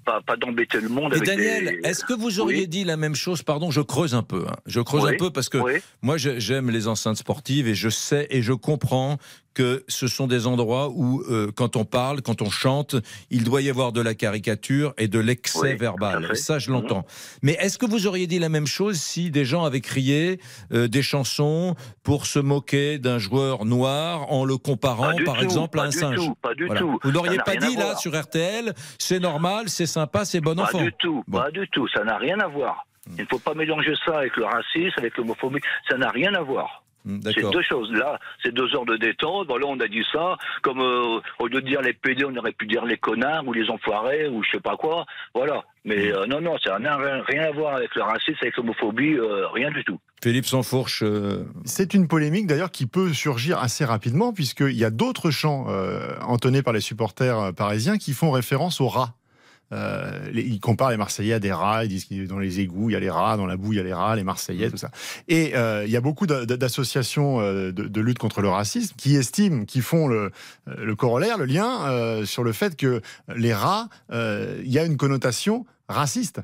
pas, d'embêter le monde Et avec Daniel, des... est-ce que vous auriez Oui. dit la même chose? Pardon, je creuse un peu. hein. Je creuse Oui, un peu parce que oui. moi, j'aime les enceintes sportives et je sais et je comprends que ce sont des endroits où, euh, quand on parle, quand on chante, il doit y avoir de la caricature et de l'excès Oui, verbal. Ça, je Mhm. l'entends. Mais est-ce que vous auriez dit la même chose si des gens avaient crié euh, des chansons pour se moquer d'un joueur noir en le comparant, Pas par tout, exemple, à pas un singe? tout, pas du Voilà. tout. Vous n'auriez pas dit là sur RTL, c'est normal, c'est sympa, c'est bon Pas enfant. du tout, pas du tout. Ça n'a rien à voir. Hmm. Il ne faut pas mélanger ça avec le racisme, avec l'homophobie. Ça n'a rien à voir. C'est d'accord. deux choses. Là, c'est deux heures de détente. Voilà, on a dit ça. Comme euh, au lieu de dire les PD, on aurait pu dire les connards ou les enfoirés ou je sais pas quoi. Voilà. Mais euh, non, non, ça n'a rien, rien à voir avec le racisme, avec l'homophobie, euh, rien du tout. Philippe Sansfourche. euh, C'est une polémique d'ailleurs qui peut surgir assez rapidement puisqu'il y a d'autres chants euh, entonnés par les supporters parisiens qui font référence aux rats. Euh, les- ils comparent les Marseillais à des rats, ils disent que dans les égouts il y a les rats, dans la boue il y a les rats, les Marseillais, tout ça. Et euh, il y a beaucoup d'a- d'associations euh, de, de lutte contre le racisme qui estiment, qui font le, le corollaire, le lien euh, sur le fait que les rats, il y a une connotation raciste.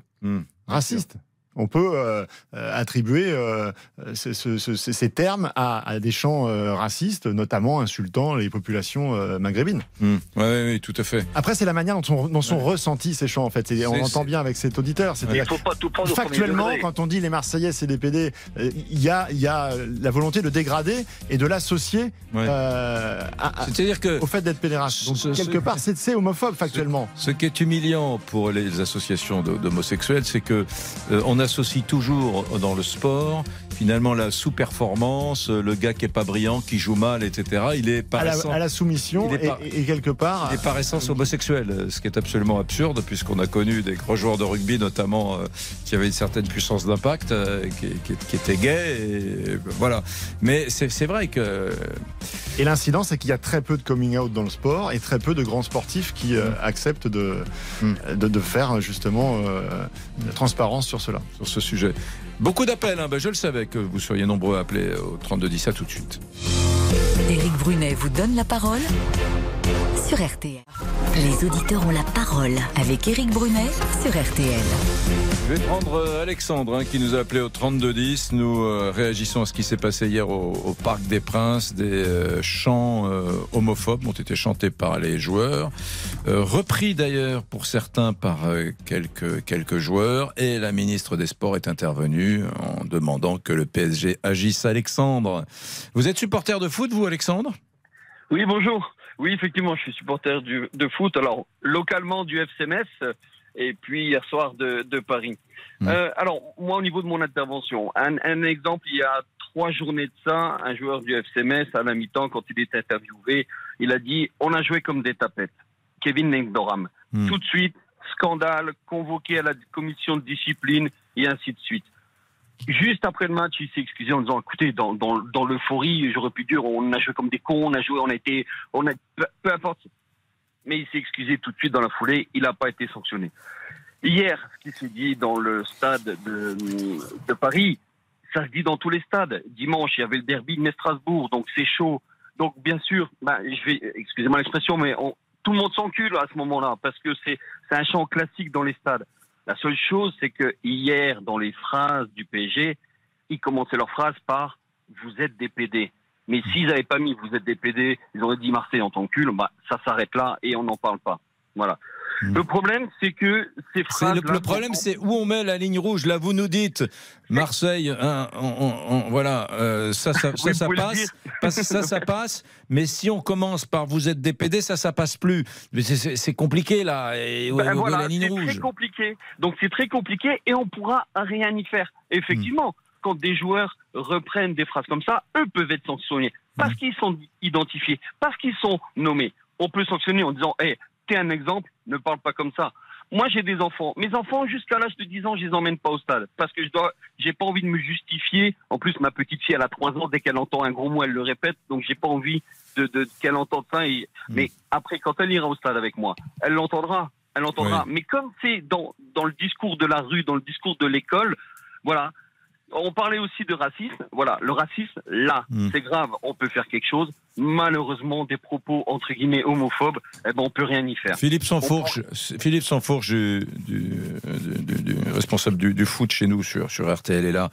Raciste. On peut euh, euh, attribuer euh, ce- ce- ce- ces termes à, à des chants euh, racistes, notamment insultant les populations euh, maghrébines. Oui, oui, tout à fait. Après, c'est la manière dont, on- dont sont ressentis ces chants, en fait. Et on entend bien avec cet auditeur. Il faut pas tout prendre Factuellement, quand on dit les Marseillais, c'est des PD, euh, il y, a, il y a la volonté de dégrader et de l'associer euh, C'est-à-dire que au fait d'être pédéraste. Donc, ce- quelque ce- part, c'est homophobe, factuellement. Ce qui est humiliant pour les associations d'homosexuels, c'est que euh, on associe toujours dans le sport finalement la sous-performance, le gars qui est pas brillant, qui joue mal, etc. Il est par À la, essence- à la soumission il est et, par- et quelque part. il est par essence homosexuel, euh, ce qui est absolument absurde, puisqu'on a connu des gros joueurs de rugby, notamment, euh, qui avaient une certaine puissance d'impact, euh, qui, qui- qui étaient gays. Et, voilà. Mais c'est vrai que. Et l'incident, c'est qu'il y a très peu de coming out dans le sport et très peu de grands sportifs qui euh, acceptent de, de, de faire justement euh, la transparence sur cela. Sur ce sujet. Beaucoup d'appels, hein. Ben, je le savais que vous seriez nombreux à appeler au 3210 à tout de suite. Éric Brunet vous donne la parole sur RTL. Les auditeurs ont la parole avec Éric Brunet sur RTL. Je vais prendre euh, Alexandre hein, qui nous a appelé au 3210. Nous euh, réagissons à ce qui s'est passé hier au, au Parc des Princes. Des euh, chants euh, homophobes ont été chantés par les joueurs, euh, repris d'ailleurs pour certains par euh, quelques, quelques joueurs. Et la ministre des Sports est intervenue en demandant que le PSG agisse. Alexandre, vous êtes supporter de foot, vous, Alexandre? Oui, bonjour. Oui, effectivement, je suis supporter du, de foot. Alors, localement du FCMS et puis hier soir de, de Paris. Euh, alors, moi, au niveau de mon intervention, un, un exemple, il y a trois journées de ça, un joueur du FCMS, à la mi-temps, quand il est interviewé, il a dit On a joué comme des tapettes. Kevin Nendoram. Tout de suite, scandale, convoqué à la commission de discipline et ainsi de suite. Juste après le match, il s'est excusé en disant écoutez, dans, dans, l'euphorie, j'aurais pu dire on a joué comme des cons, on a joué, on a été. On a, peu, importe. Mais il s'est excusé tout de suite dans la foulée, il n'a pas été sanctionné. Hier, ce qui s'est dit dans le stade de, Paris, ça se dit dans tous les stades. Dimanche, il y avait le derby de Strasbourg, donc c'est chaud. Donc bien sûr, bah, je vais, excusez-moi l'expression, mais tout le monde s'encule à ce moment-là parce que c'est un chant classique dans les stades. La seule chose, c'est que hier, dans les phrases du PSG, ils commençaient leurs phrases par "Vous êtes des PD". Mais s'ils n'avaient pas mis "Vous êtes des PD", ils auraient dit Marseille en t'encule. Bah, ça s'arrête là et on n'en parle pas. Voilà. Le problème, c'est que ces C'est phrases. le, le problème, c'est où on met la ligne rouge. Là, vous nous dites Marseille, hein, on- on- on- voilà, euh, ça, ça, [LAUGHS] Oui, passe, ça, ça passe. Mais si on commence par vous êtes DPD, ça, ça passe plus. Mais c'est- compliqué là. Et, Ben voilà, la ligne c'est rouge très compliqué. Donc c'est très compliqué et on pourra rien y faire. Effectivement, quand des joueurs reprennent des phrases comme ça, eux peuvent être sanctionnés parce qu'ils sont identifiés, parce qu'ils sont nommés. On peut sanctionner en disant, hé, t'es un exemple, ne parle pas comme ça. Moi, j'ai des enfants. Mes enfants, jusqu'à l'âge de 10 ans, je les emmène pas au stade parce que je dois, j'ai pas envie de me justifier. En plus, ma petite fille, elle a 3 ans. Dès qu'elle entend un gros mot, elle le répète. Donc, j'ai pas envie de, de- qu'elle entende ça. Et, Mais après, quand elle ira au stade avec moi, elle l'entendra. elle entendra. Mais comme c'est dans, dans le discours de la rue, dans le discours de l'école, voilà. On parlait aussi de racisme. Voilà, le racisme, là, Hmm. c'est grave. On peut faire quelque chose. Malheureusement, des propos entre guillemets homophobes, eh ben, on peut rien y faire. Philippe Sansfourche, Philippe Sansfourche, du, du- du- du- responsable du, du foot chez nous sur, sur RTL, est là.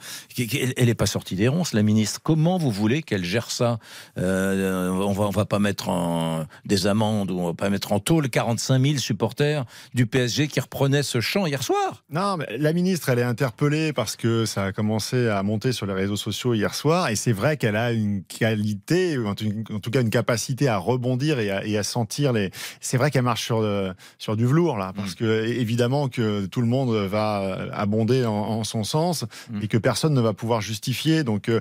Elle n'est pas sortie des ronces, la ministre. Comment vous voulez qu'elle gère ça? Euh, On va, on va pas mettre en des amendes ou on va pas mettre en tôle 45 000 supporters du PSG qui reprenaient ce chant hier soir? Non, mais la ministre, elle est interpellée parce que ça a commencé à monter sur les réseaux sociaux hier soir. Et c'est vrai qu'elle a une qualité, en tout cas une capacité à rebondir et à, et à sentir les. C'est vrai qu'elle marche sur, le- sur du velours, là. Parce que, évidemment, que tout le monde va abonder en, en son sens et que personne ne va pouvoir justifier. Donc, euh,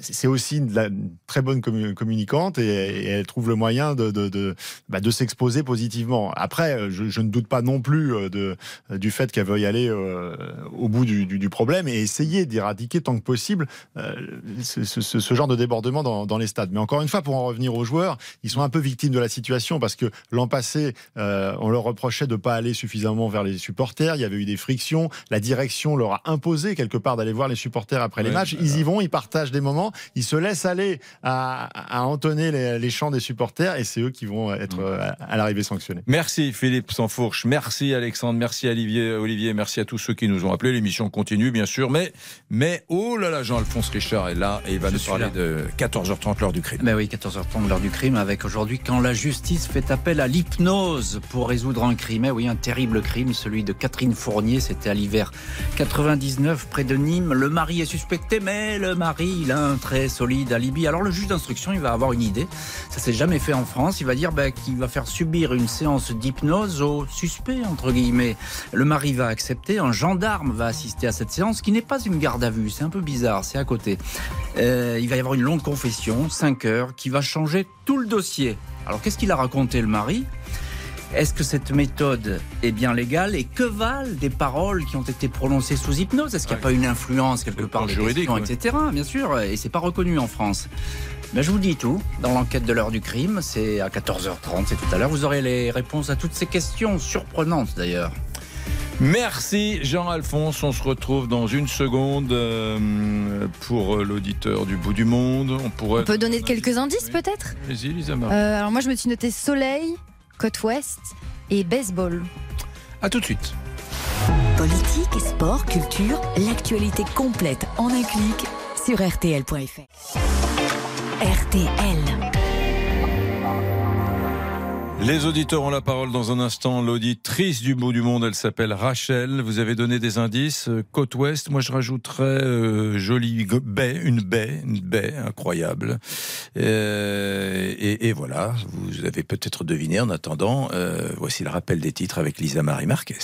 c'est aussi une, la- une très bonne commu- communicante et, et elle trouve le moyen de, de, de, bah, de s'exposer positivement. Après, je, je ne doute pas non plus euh, de, du fait qu'elle veuille aller euh, au bout du, du- du problème et essayer d'éradiquer tant que possible euh, ce, ce- ce- ce genre de débordement dans, dans les stades. Mais encore une fois, pour en revenir aux joueurs, ils sont un peu victimes de la situation parce que l'an passé, euh, on leur reprochait de ne pas aller suffisamment vers les supporters. Il y avait eu des frictions. La direction leur a imposé quelque part d'aller voir les supporters après les matchs. Ils y vont, ils partagent des moments, ils se laissent aller à, à entonner les, les chants des supporters et c'est eux qui vont être euh, à l'arrivée sanctionnés. Merci Philippe Sansfourche, merci Alexandre, merci Olivier, Olivier, merci à tous ceux qui nous ont appelés. L'émission continue bien sûr, mais, mais oh là là, Jean-Alphonse Richard est là et il va nous suis parler là. de 14h30 l'heure du crime. Ben oui, 14h30, l'heure du crime, avec aujourd'hui quand la justice fait appel à l'hypnose pour résoudre un crime. Eh oui, un terrible crime, celui de Catherine Fournier, c'était à l'hiver 99, près de Nîmes. Le mari est suspecté, mais le mari, il a un très solide alibi. Alors le juge d'instruction, il va avoir une idée. Ça s'est jamais fait en France. Il va dire ben, qu'il va faire subir une séance d'hypnose au suspect, entre guillemets. Le mari va accepter, un gendarme va assister à cette séance, qui n'est pas une garde à vue. C'est un peu bizarre, c'est à côté. Euh, il va y avoir une longue confession, 5 heures, va changer tout le dossier. Alors qu'est-ce qu'il a raconté le mari? Est-ce que cette méthode est bien légale? Et que valent des paroles qui ont été prononcées sous hypnose? Est-ce qu'il n'y a pas une influence quelque part des juridique, questions, ouais. etc. Bien sûr, et c'est pas reconnu en France. Mais je vous dis tout dans l'enquête de l'heure du crime. C'est à 14h30, c'est tout à l'heure. Vous aurez les réponses à toutes ces questions surprenantes d'ailleurs. Merci Jean-Alphonse, on se retrouve dans une seconde euh, pour l'auditeur du bout du monde. On pourrait... On peut donner quelques indices peut-être Vas-y Lisa. Euh, Alors moi je me suis noté soleil, côte ouest et baseball. À tout de suite. Politique, sport, culture, l'actualité complète en un clic sur rtl.fr. RTL. Les auditeurs ont la parole dans un instant. L'auditrice du bout du monde, elle s'appelle Rachel. Vous avez donné des indices. euh, Côte ouest, moi je rajouterais euh, jolie baie, une baie, une baie incroyable. Euh, et, voilà, vous avez peut-être deviné. En attendant, voici le rappel des titres avec Lisa Marie Marquez.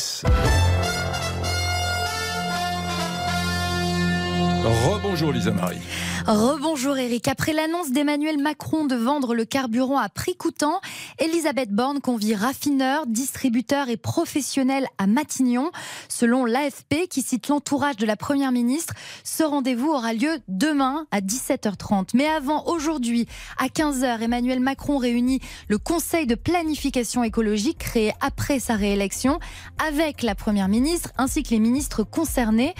Rebonjour Lisa Marie. Rebonjour Eric. Après l'annonce d'Emmanuel Macron de vendre le carburant à prix coûtant, Elisabeth Borne convie raffineurs, distributeurs et professionnels à Matignon. Selon l'AFP, qui cite l'entourage de la Première ministre, ce rendez-vous aura lieu demain à 17h30. Mais avant, aujourd'hui, à 15h, Emmanuel Macron réunit le Conseil de planification écologique créé après sa réélection avec la Première ministre ainsi que les ministres concernés.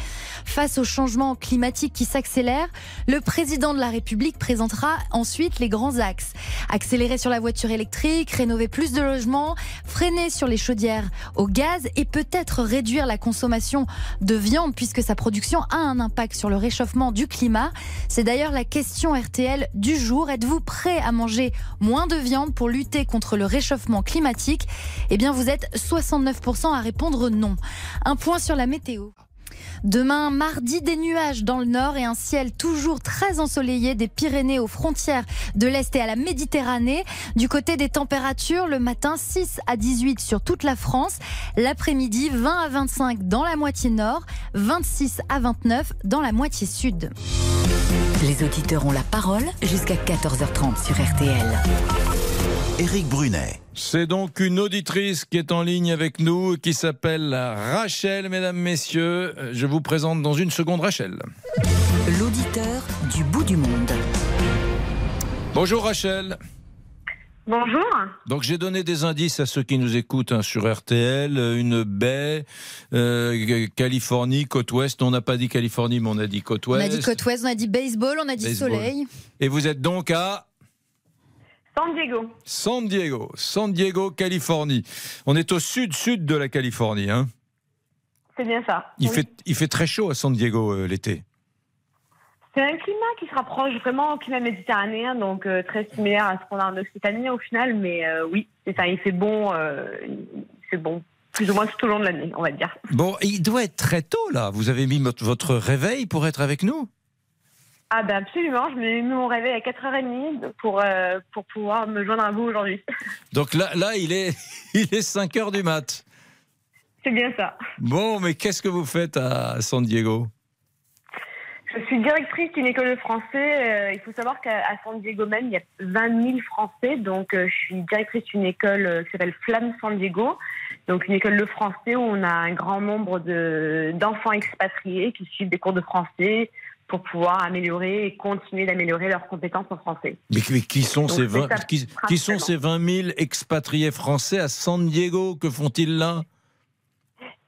Face au changement climatique qui s'accélère, le président de la République présentera ensuite les grands axes. Accélérer sur la voiture électrique, rénover plus de logements, freiner sur les chaudières au gaz et peut-être réduire la consommation de viande puisque sa production a un impact sur le réchauffement du climat. C'est d'ailleurs la question RTL du jour. Êtes-vous prêt à manger moins de viande pour lutter contre le réchauffement climatique? Eh bien, vous êtes 69% à répondre non. Un point sur la météo. Demain, mardi, des nuages dans le nord et un ciel toujours très ensoleillé des Pyrénées aux frontières de l'Est et à la Méditerranée. Du côté des températures, le matin 6 à 18 sur toute la France, l'après-midi 20 à 25 dans la moitié nord, 26 à 29 dans la moitié sud. Les auditeurs ont la parole jusqu'à 14h30 sur RTL. Éric Brunet. C'est donc une auditrice qui est en ligne avec nous, qui s'appelle Rachel, mesdames, messieurs. Je vous présente dans une seconde Rachel. L'auditeur du bout du monde. Bonjour Rachel. Bonjour. Donc j'ai donné des indices à ceux qui nous écoutent hein, sur RTL, euh, une baie, euh, Californie, côte ouest. On n'a pas dit Californie, mais on a dit côte On ouest. a dit côte ouest, on a dit baseball, on a dit Baseball. soleil. Et vous êtes donc à San Diego. San Diego, San Diego, Californie. On est au sud-sud de la Californie. Hein. C'est bien ça. Il, Oui. fait, il fait très chaud à San Diego euh, l'été. C'est un climat qui se rapproche vraiment au climat méditerranéen, donc euh, très similaire à ce qu'on a en Occitanie au final, mais euh, oui, c'est ça, il fait bon, fait bon, plus ou moins tout au long de l'année, on va dire. Bon, il doit être très tôt là. Vous avez mis votre réveil pour être avec nous? Ah ben absolument, je me mis mon réveil à 4h30 pour, euh, pour pouvoir me joindre à vous aujourd'hui. [LAUGHS] Donc là, là il, est, [LAUGHS] il est 5 heures du mat. C'est bien ça. Bon, mais qu'est-ce que vous faites à San Diego? Je suis directrice d'une école de français. Euh, il faut savoir qu'à San Diego même, il y a 20 000 Français. Donc, euh, je suis directrice d'une école qui s'appelle Flamme San Diego. Donc, une école de français où on a un grand nombre de- d'enfants expatriés qui suivent des cours de français pour pouvoir améliorer et continuer d'améliorer leurs compétences en français. mais, mais qui sont, Donc, ces c'est 20, ça, qui, qui sont ces 20 000 expatriés français à San Diego Que font-ils là?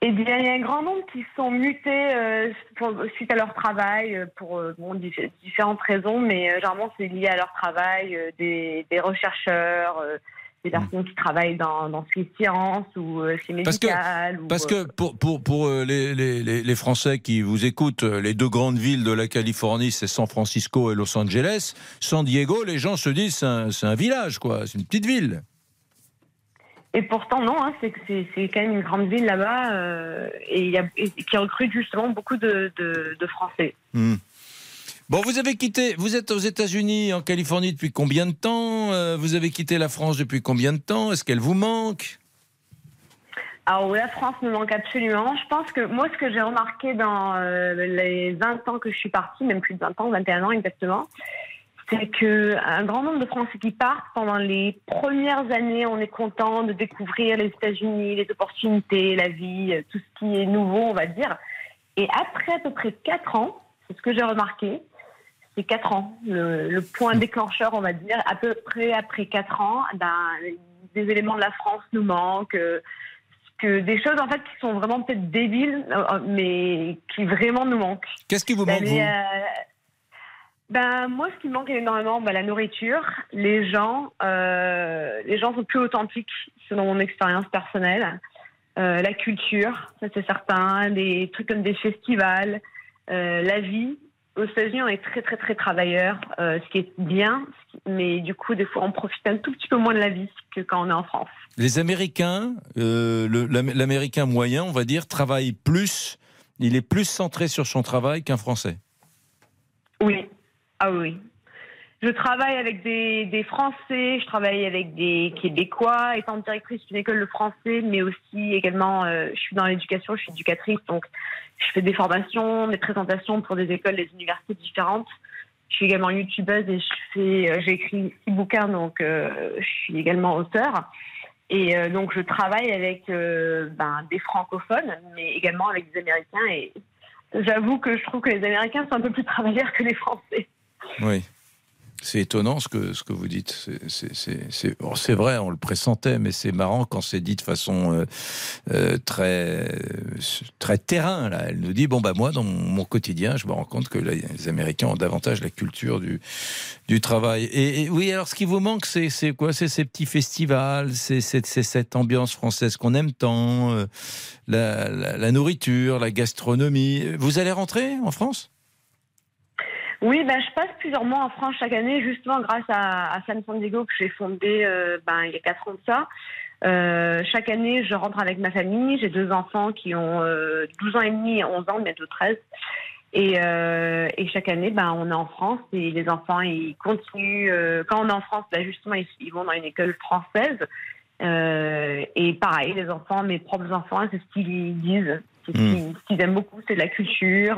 Eh bien, il y a un grand nombre qui sont mutés euh, pour- suite à leur travail euh, pour euh, bon, différentes raisons, mais euh, généralement c'est lié à leur travail, des, des chercheurs, euh, des personnes qui travaillent dans, dans ces sciences ou euh, chez Parce que, médical. ou, parce euh, que pour, pour, pour euh, les, les, les- Français qui vous écoutent, les deux grandes villes de la Californie, c'est San Francisco et Los Angeles. San Diego, les gens se disent c'est un, c'est un village, quoi. C'est une petite ville. Et pourtant, non, hein, c'est c'est c'est quand même une grande ville là-bas euh, et, il y a, et qui recrute justement beaucoup de, de, de Français. Hmm. Bon, vous avez quitté, vous êtes aux États-Unis, en Californie depuis combien de temps Euh, Vous avez quitté la France depuis combien de temps Est-ce qu'elle vous manque? Alors la France me manque absolument. Je pense que moi, ce que j'ai remarqué dans euh, les 20 ans que je suis partie, même plus de 20 ans, 21 ans exactement, c'est que un grand nombre de Français qui partent pendant les premières années, on est content de découvrir les États-Unis, les opportunités, la vie, euh, tout ce qui est nouveau, on va dire. Et après à peu près 4 ans, c'est ce que j'ai remarqué, c'est 4 ans, le, le point déclencheur, on va dire, à peu près après 4 ans, ben, des éléments de la France nous manquent. euh, que des choses en fait qui sont vraiment peut-être débiles, euh, mais qui vraiment nous manquent. Qu'est-ce qui vous manque, D'aller, vous euh, Ben moi, ce qui me manque énormément, ben, la nourriture, les gens, euh, les gens sont plus authentiques, selon mon expérience personnelle. Euh, la culture, ça c'est certain, des trucs comme des festivals, euh, la vie. Aux États-Unis, on est très très très travailleurs, euh, ce qui est bien, mais du coup, des fois, on profite un tout petit peu moins de la vie que quand on est en France. Les Américains, euh, l'Américain moyen, on va dire, travaille plus. Il est plus centré sur son travail qu'un Français. Oui. Ah oui. Je travaille avec des, des Français, je travaille avec des Québécois, étant directrice d'une école de français, mais aussi également, euh, je suis dans l'éducation, je suis éducatrice, donc je fais des formations, des présentations pour des écoles, des universités différentes. Je suis également youtubeuse et je fais, euh, j'ai écrit six bouquins, donc euh, je suis également auteur. Et euh, donc je travaille avec euh, ben, des francophones, mais également avec des Américains. Et j'avoue que je trouve que les Américains sont un peu plus travailleurs que les Français. Oui. C'est étonnant ce que, ce que vous dites. C'est- c'est- vrai, on le pressentait, mais c'est marrant quand c'est dit de façon euh, euh, très, très terrain. Là. Elle nous dit bon, bah, moi, dans mon, quotidien, je me rends compte que les, Américains ont davantage la culture du, du travail. Et, oui, alors ce qui vous manque, c'est quoi? C'est ces petits festivals, c'est cette ambiance française qu'on aime tant, euh, la nourriture, la gastronomie. Vous allez rentrer en France? Oui, ben, je passe plusieurs mois en France chaque année, justement grâce à, à San San Diego que j'ai fondé euh, ben, il y a quatre ans de ça. Euh, chaque année, je rentre avec ma famille. J'ai deux enfants qui ont euh, 12 ans et demi et 11 ans, bientôt 13. Et, euh, et chaque année, ben, on est en France et les enfants, ils continuent. euh, quand on est en France, ben, justement, ils, ils vont dans une école française. Euh, et pareil, les enfants, mes propres enfants, c'est ce qu'ils disent. C'est ce Hmm. qu'ils- ce qu'ils aiment beaucoup, c'est de la culture.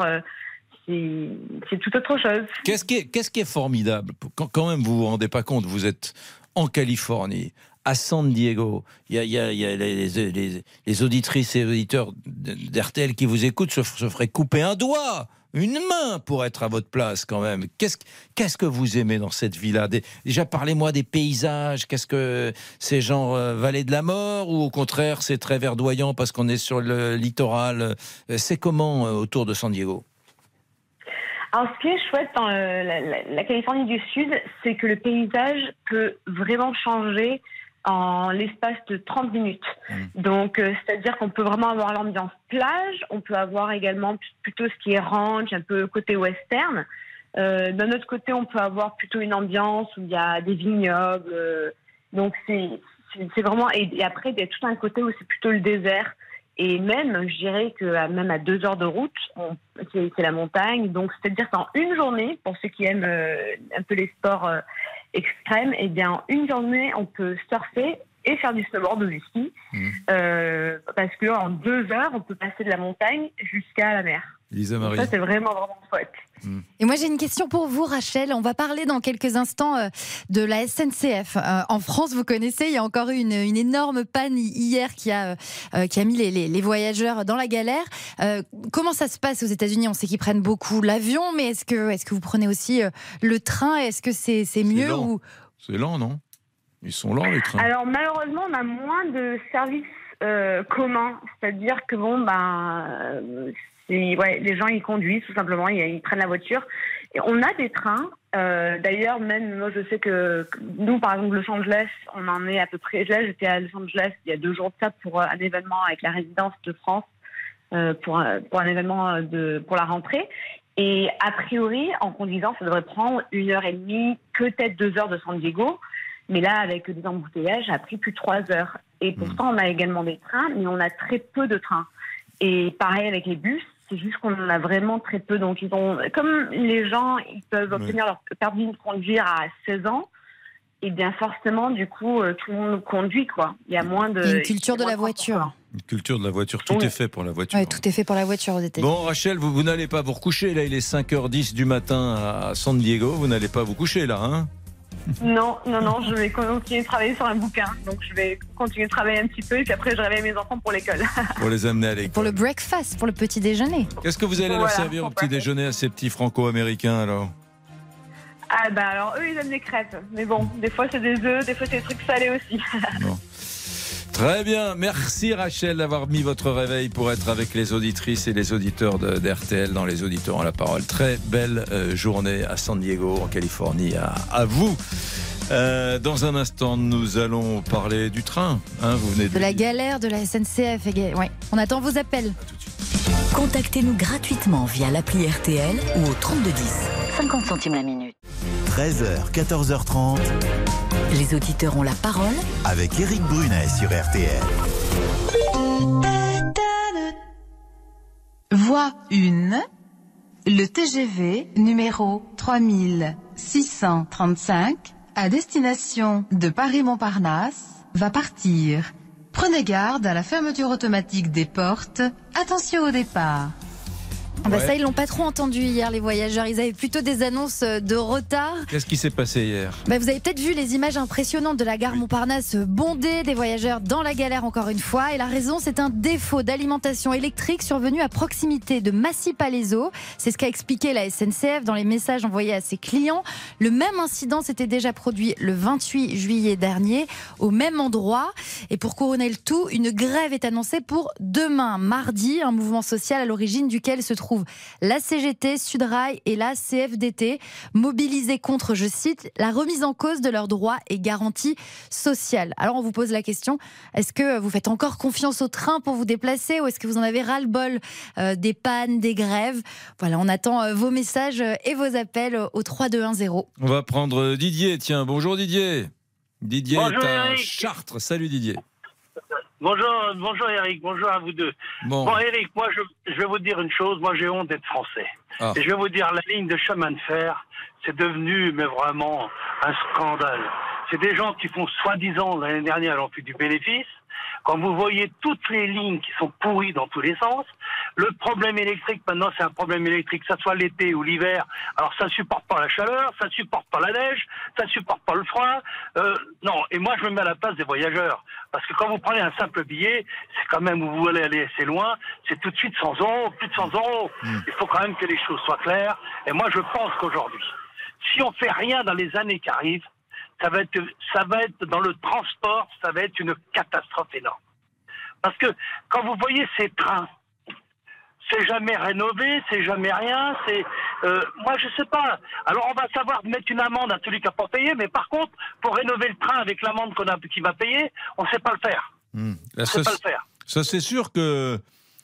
C'est tout autre chose. Qu'est-ce qui, est, formidable? Quand, même, vous vous rendez pas compte, vous êtes en Californie, à San Diego. Il y a, les, auditrices et auditeurs d'RTL qui vous écoutent se, se feraient couper un doigt une main pour être à votre place quand même. Qu'est-ce que vous aimez dans cette Des- Déjà, parlez-moi des paysages. Qu'est-ce que c'est genre euh, de la mort ou au contraire c'est très verdoyant parce qu'on est sur le littoral? Euh, C'est comment euh, autour de San Diego? Alors, ce qui est chouette dans euh, la, Californie du Sud, c'est que le paysage peut vraiment changer en l'espace de 30 minutes. Donc, euh, c'est-à-dire qu'on peut vraiment avoir l'ambiance plage, on peut avoir également plutôt ce qui est ranch, un peu côté western. Euh, D'un autre côté, on peut avoir plutôt une ambiance où il y a des vignobles. euh, donc, c'est vraiment... Et, et après, il y a tout un côté où c'est plutôt le désert. Et même, je dirais que même à deux heures de route, c'est la montagne. Donc, c'est-à-dire qu'en une journée, pour ceux qui aiment euh, un peu les sports euh, extrêmes, eh bien, en une journée, on peut surfer et faire du snowboard ou du ski. Euh, parce qu'en deux heures, on peut passer de la montagne jusqu'à la mer. Lisa Marie. Ça, c'est vraiment, vraiment chouette. Et moi j'ai une question pour vous Rachel. On va parler dans quelques instants euh, de la SNCF. Euh, en France, vous connaissez, il y a encore eu une, une énorme panne hi- hier qui a, euh, qui a mis les, les- les voyageurs dans la galère. Comment ça se passe aux États-Unis? On sait qu'ils prennent beaucoup l'avion, mais est-ce que, est-ce que vous prenez aussi le train? Est-ce que c'est c'est mieux lent. ou... C'est lent, non? Ils sont lents les trains. Alors malheureusement, on a moins de services euh, communs, c'est-à-dire que bon, ben, ouais, les gens ils conduisent tout simplement, ils, ils prennent la voiture. Et on a des trains. euh, D'ailleurs, même moi, je sais que nous, par exemple, Los Angeles, on en est à peu près. Là, j'étais à Los Angeles il y a deux jours de ça pour euh, un événement avec la résidence de France euh, pour un, pour un événement de pour la rentrée. Et a priori, en conduisant, ça devrait prendre une heure et demie, peut-être deux heures de San Diego. Mais là, avec des embouteillages, ça a pris plus de trois heures. Et pourtant, on a également des trains, mais on a très peu de trains. Et pareil avec les bus, c'est juste qu'on en a vraiment très peu. Donc, ils ont, comme les gens, ils peuvent obtenir leur permis de conduire à 16 ans, et bien forcément, du coup, euh, tout le monde conduit, quoi. Il y a moins de. Il y a une culture de la voiture. Une culture de la voiture, tout est fait pour la voiture. Ouais, tout est fait pour la voiture aux États-Unis. Bon, Rachel, vous, vous n'allez pas vous recoucher. Là, il est 5h10 du matin à San Diego. Vous n'allez pas vous coucher, là, hein? Non, non, non, je vais continuer de travailler sur un bouquin. Donc, je vais continuer de travailler un petit peu, et puis après, je réveille mes enfants pour l'école. [LAUGHS] Pour les amener à l'école. Pour le breakfast, pour le petit déjeuner. Qu'est-ce que vous allez leur servir au petit déjeuner à ces petits franco-américains, alors Ah, bah alors, eux, ils aiment les crêpes. Mais bon, des fois, c'est des œufs, des fois, c'est des trucs salés aussi. [LAUGHS] Très bien, merci Rachel d'avoir mis votre réveil pour être avec les auditrices et les auditeurs de- d'RTL dans les auditeurs en la parole. Très belle euh, journée à San Diego, en Californie, à, à vous. Euh, dans un instant, nous allons parler du train. hein, vous venez de, De la galère de la SNCF. et ga- Ouais. On attend vos appels. Contactez-nous gratuitement via l'appli RTL ou au 3210. 50 centimes la minute. 13h, 14h30. Les auditeurs ont la parole Avec Eric Brunet sur RTL. Voie 1. Le TGV numéro 3635 à destination de Paris-Montparnasse va partir. Prenez garde à la fermeture automatique des portes. Attention au départ. Ah bah Ouais. ça, ils l'ont pas trop entendu hier, les voyageurs. Ils avaient plutôt des annonces euh, de retard. Qu'est-ce qui s'est passé hier? Bah, vous avez peut-être vu les images impressionnantes de la gare Montparnasse bondée des voyageurs dans la galère encore une fois. Et la raison, c'est un défaut d'alimentation électrique survenu à proximité de Massy-Palaiseau. C'est ce qu'a expliqué la SNCF dans les messages envoyés à ses clients. Le même incident s'était déjà produit le 28 juillet dernier au même endroit. Et pour couronner le tout, une grève est annoncée pour demain, mardi, un mouvement social à l'origine duquel se trouvent la CGT, Sudrail et la CFDT, mobilisés contre, je cite, la remise en cause de leurs droits et garanties sociales. Alors on vous pose la question, est-ce que vous faites encore confiance au train pour vous déplacer ou est-ce que vous en avez ras-le-bol euh, des pannes, des grèves? Voilà, on attend euh, vos messages euh, et vos appels au 3210. On va prendre Didier. Tiens, bonjour Didier. Didier Bonjour, est à Eric. Chartres. Salut Didier. Bonjour, bonjour Eric, bonjour à vous deux. Bon. Bon, Eric, moi je, je vais vous dire une chose, moi j'ai honte d'être français. Ah. Et je vais vous dire, la ligne de chemin de fer, c'est devenu mais vraiment un scandale. C'est des gens qui font soi-disant l'année dernière, ils ont fait du bénéfice. Quand vous voyez toutes les lignes qui sont pourries dans tous les sens, Le problème électrique, maintenant, c'est un problème électrique, que ça soit l'été ou l'hiver. Alors, ça supporte pas la chaleur, ça supporte pas la neige, ça supporte pas le froid. Euh, non, et moi, je me mets à la place des voyageurs. Parce que quand vous prenez un simple billet, c'est quand même où vous voulez aller assez loin, c'est tout de suite 100 euros, plus de 100 euros. Il faut quand même que les choses soient claires. Et moi, je pense qu'aujourd'hui, si on fait rien dans les années qui arrivent, ça va être, ça va être dans le transport, ça va être une catastrophe énorme. Parce que quand vous voyez ces trains, c'est jamais rénové, c'est jamais rien, c'est, euh, moi je sais pas. Alors on va savoir mettre une amende à celui qui a pas payé, mais par contre, pour rénover le train avec l'amende qu'on a, qui va payer, on sait pas le faire. Hmm. On sait pas le faire. Ça, c'est sûr que.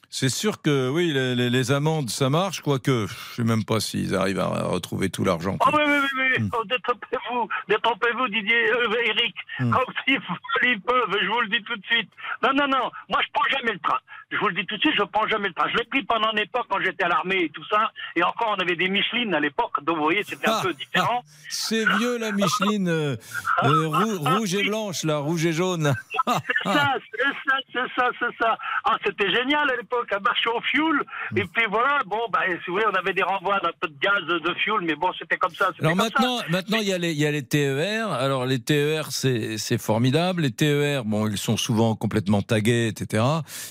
C'est sûr que oui, les, les- les amendes, ça marche, quoique je sais même pas s'ils arrivent à retrouver tout l'argent. Oh oui, oui, oui, oui. Oh, détrompez-vous, détrompez-vous, Didier, euh, Eric. Hmm. Comme s'ils ils peuvent, je vous le dis tout de suite. Non, non, non, moi je prends jamais le train. Je vous le dis tout de suite, je prends jamais le train. Je l'ai pris pendant une époque quand j'étais à l'armée et tout ça. Et encore, on avait des Michelin à l'époque, donc vous voyez, c'était un peu différent. C'est vieux la Micheline euh, euh, rou- [LAUGHS] rouge et blanche, là, rouge et jaune. C'est ça, [LAUGHS] c'est ça, c'est ça, c'est ça. Ah, c'était génial à l'époque, à marcher au fuel. Et puis voilà, bon, bah, si vous voulez, on avait des renvois d'un peu de gaz de fuel, mais bon, c'était comme ça. Alors comme maintenant, ça. maintenant il y a les, il y a les TER. Alors les TER, c'est formidable. Les TER, bon, ils sont souvent complètement tagués, etc.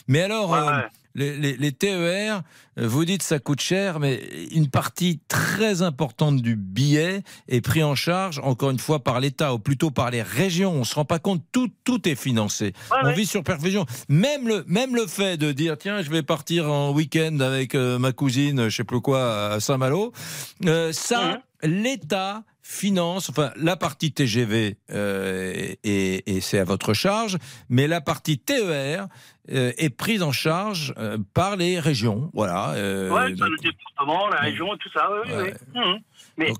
Mais alors, euh, les, les- les TER, euh, vous dites ça coûte cher, mais une partie très importante du billet est pris en charge, encore une fois, par l'État, ou plutôt par les régions. On se rend pas compte, tout, tout est financé. On vit sur perfusion. Même le, même le fait de dire, tiens, je vais partir en week-end avec euh, ma cousine, je sais plus quoi, à Saint-Malo, euh, ça, l'État finance, enfin la partie TGV euh, et, et c'est à votre charge, mais la partie TER euh, est prise en charge euh, par les régions, voilà. euh, ça, le département, la région tout ça, oui, oui, oui. Mhm. Mais,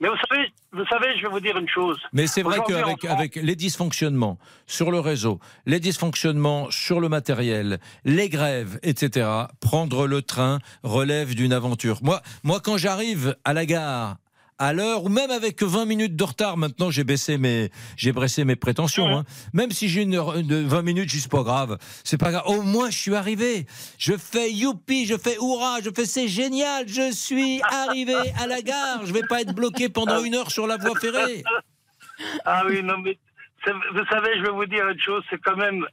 mais vous savez, vous savez, je vais vous dire une chose. Mais c'est vrai qu'avec avec les dysfonctionnements sur le réseau, les dysfonctionnements sur le matériel, les grèves, etc., prendre le train relève d'une aventure. Moi, moi quand j'arrive à la gare, à l'heure, ou même avec 20 minutes de retard, maintenant j'ai baissé mes, j'ai baissé mes prétentions. hein. Même si j'ai une heure de 20 minutes, c'est pas grave. C'est pas grave. Au moins, je suis arrivé. Je fais youpi, je fais hurrah, je fais c'est génial, je suis [LAUGHS] arrivé à la gare. Je vais pas être bloqué pendant une heure sur la voie ferrée. [LAUGHS] Ah oui, non, mais vous savez, je vais vous dire une chose, c'est quand même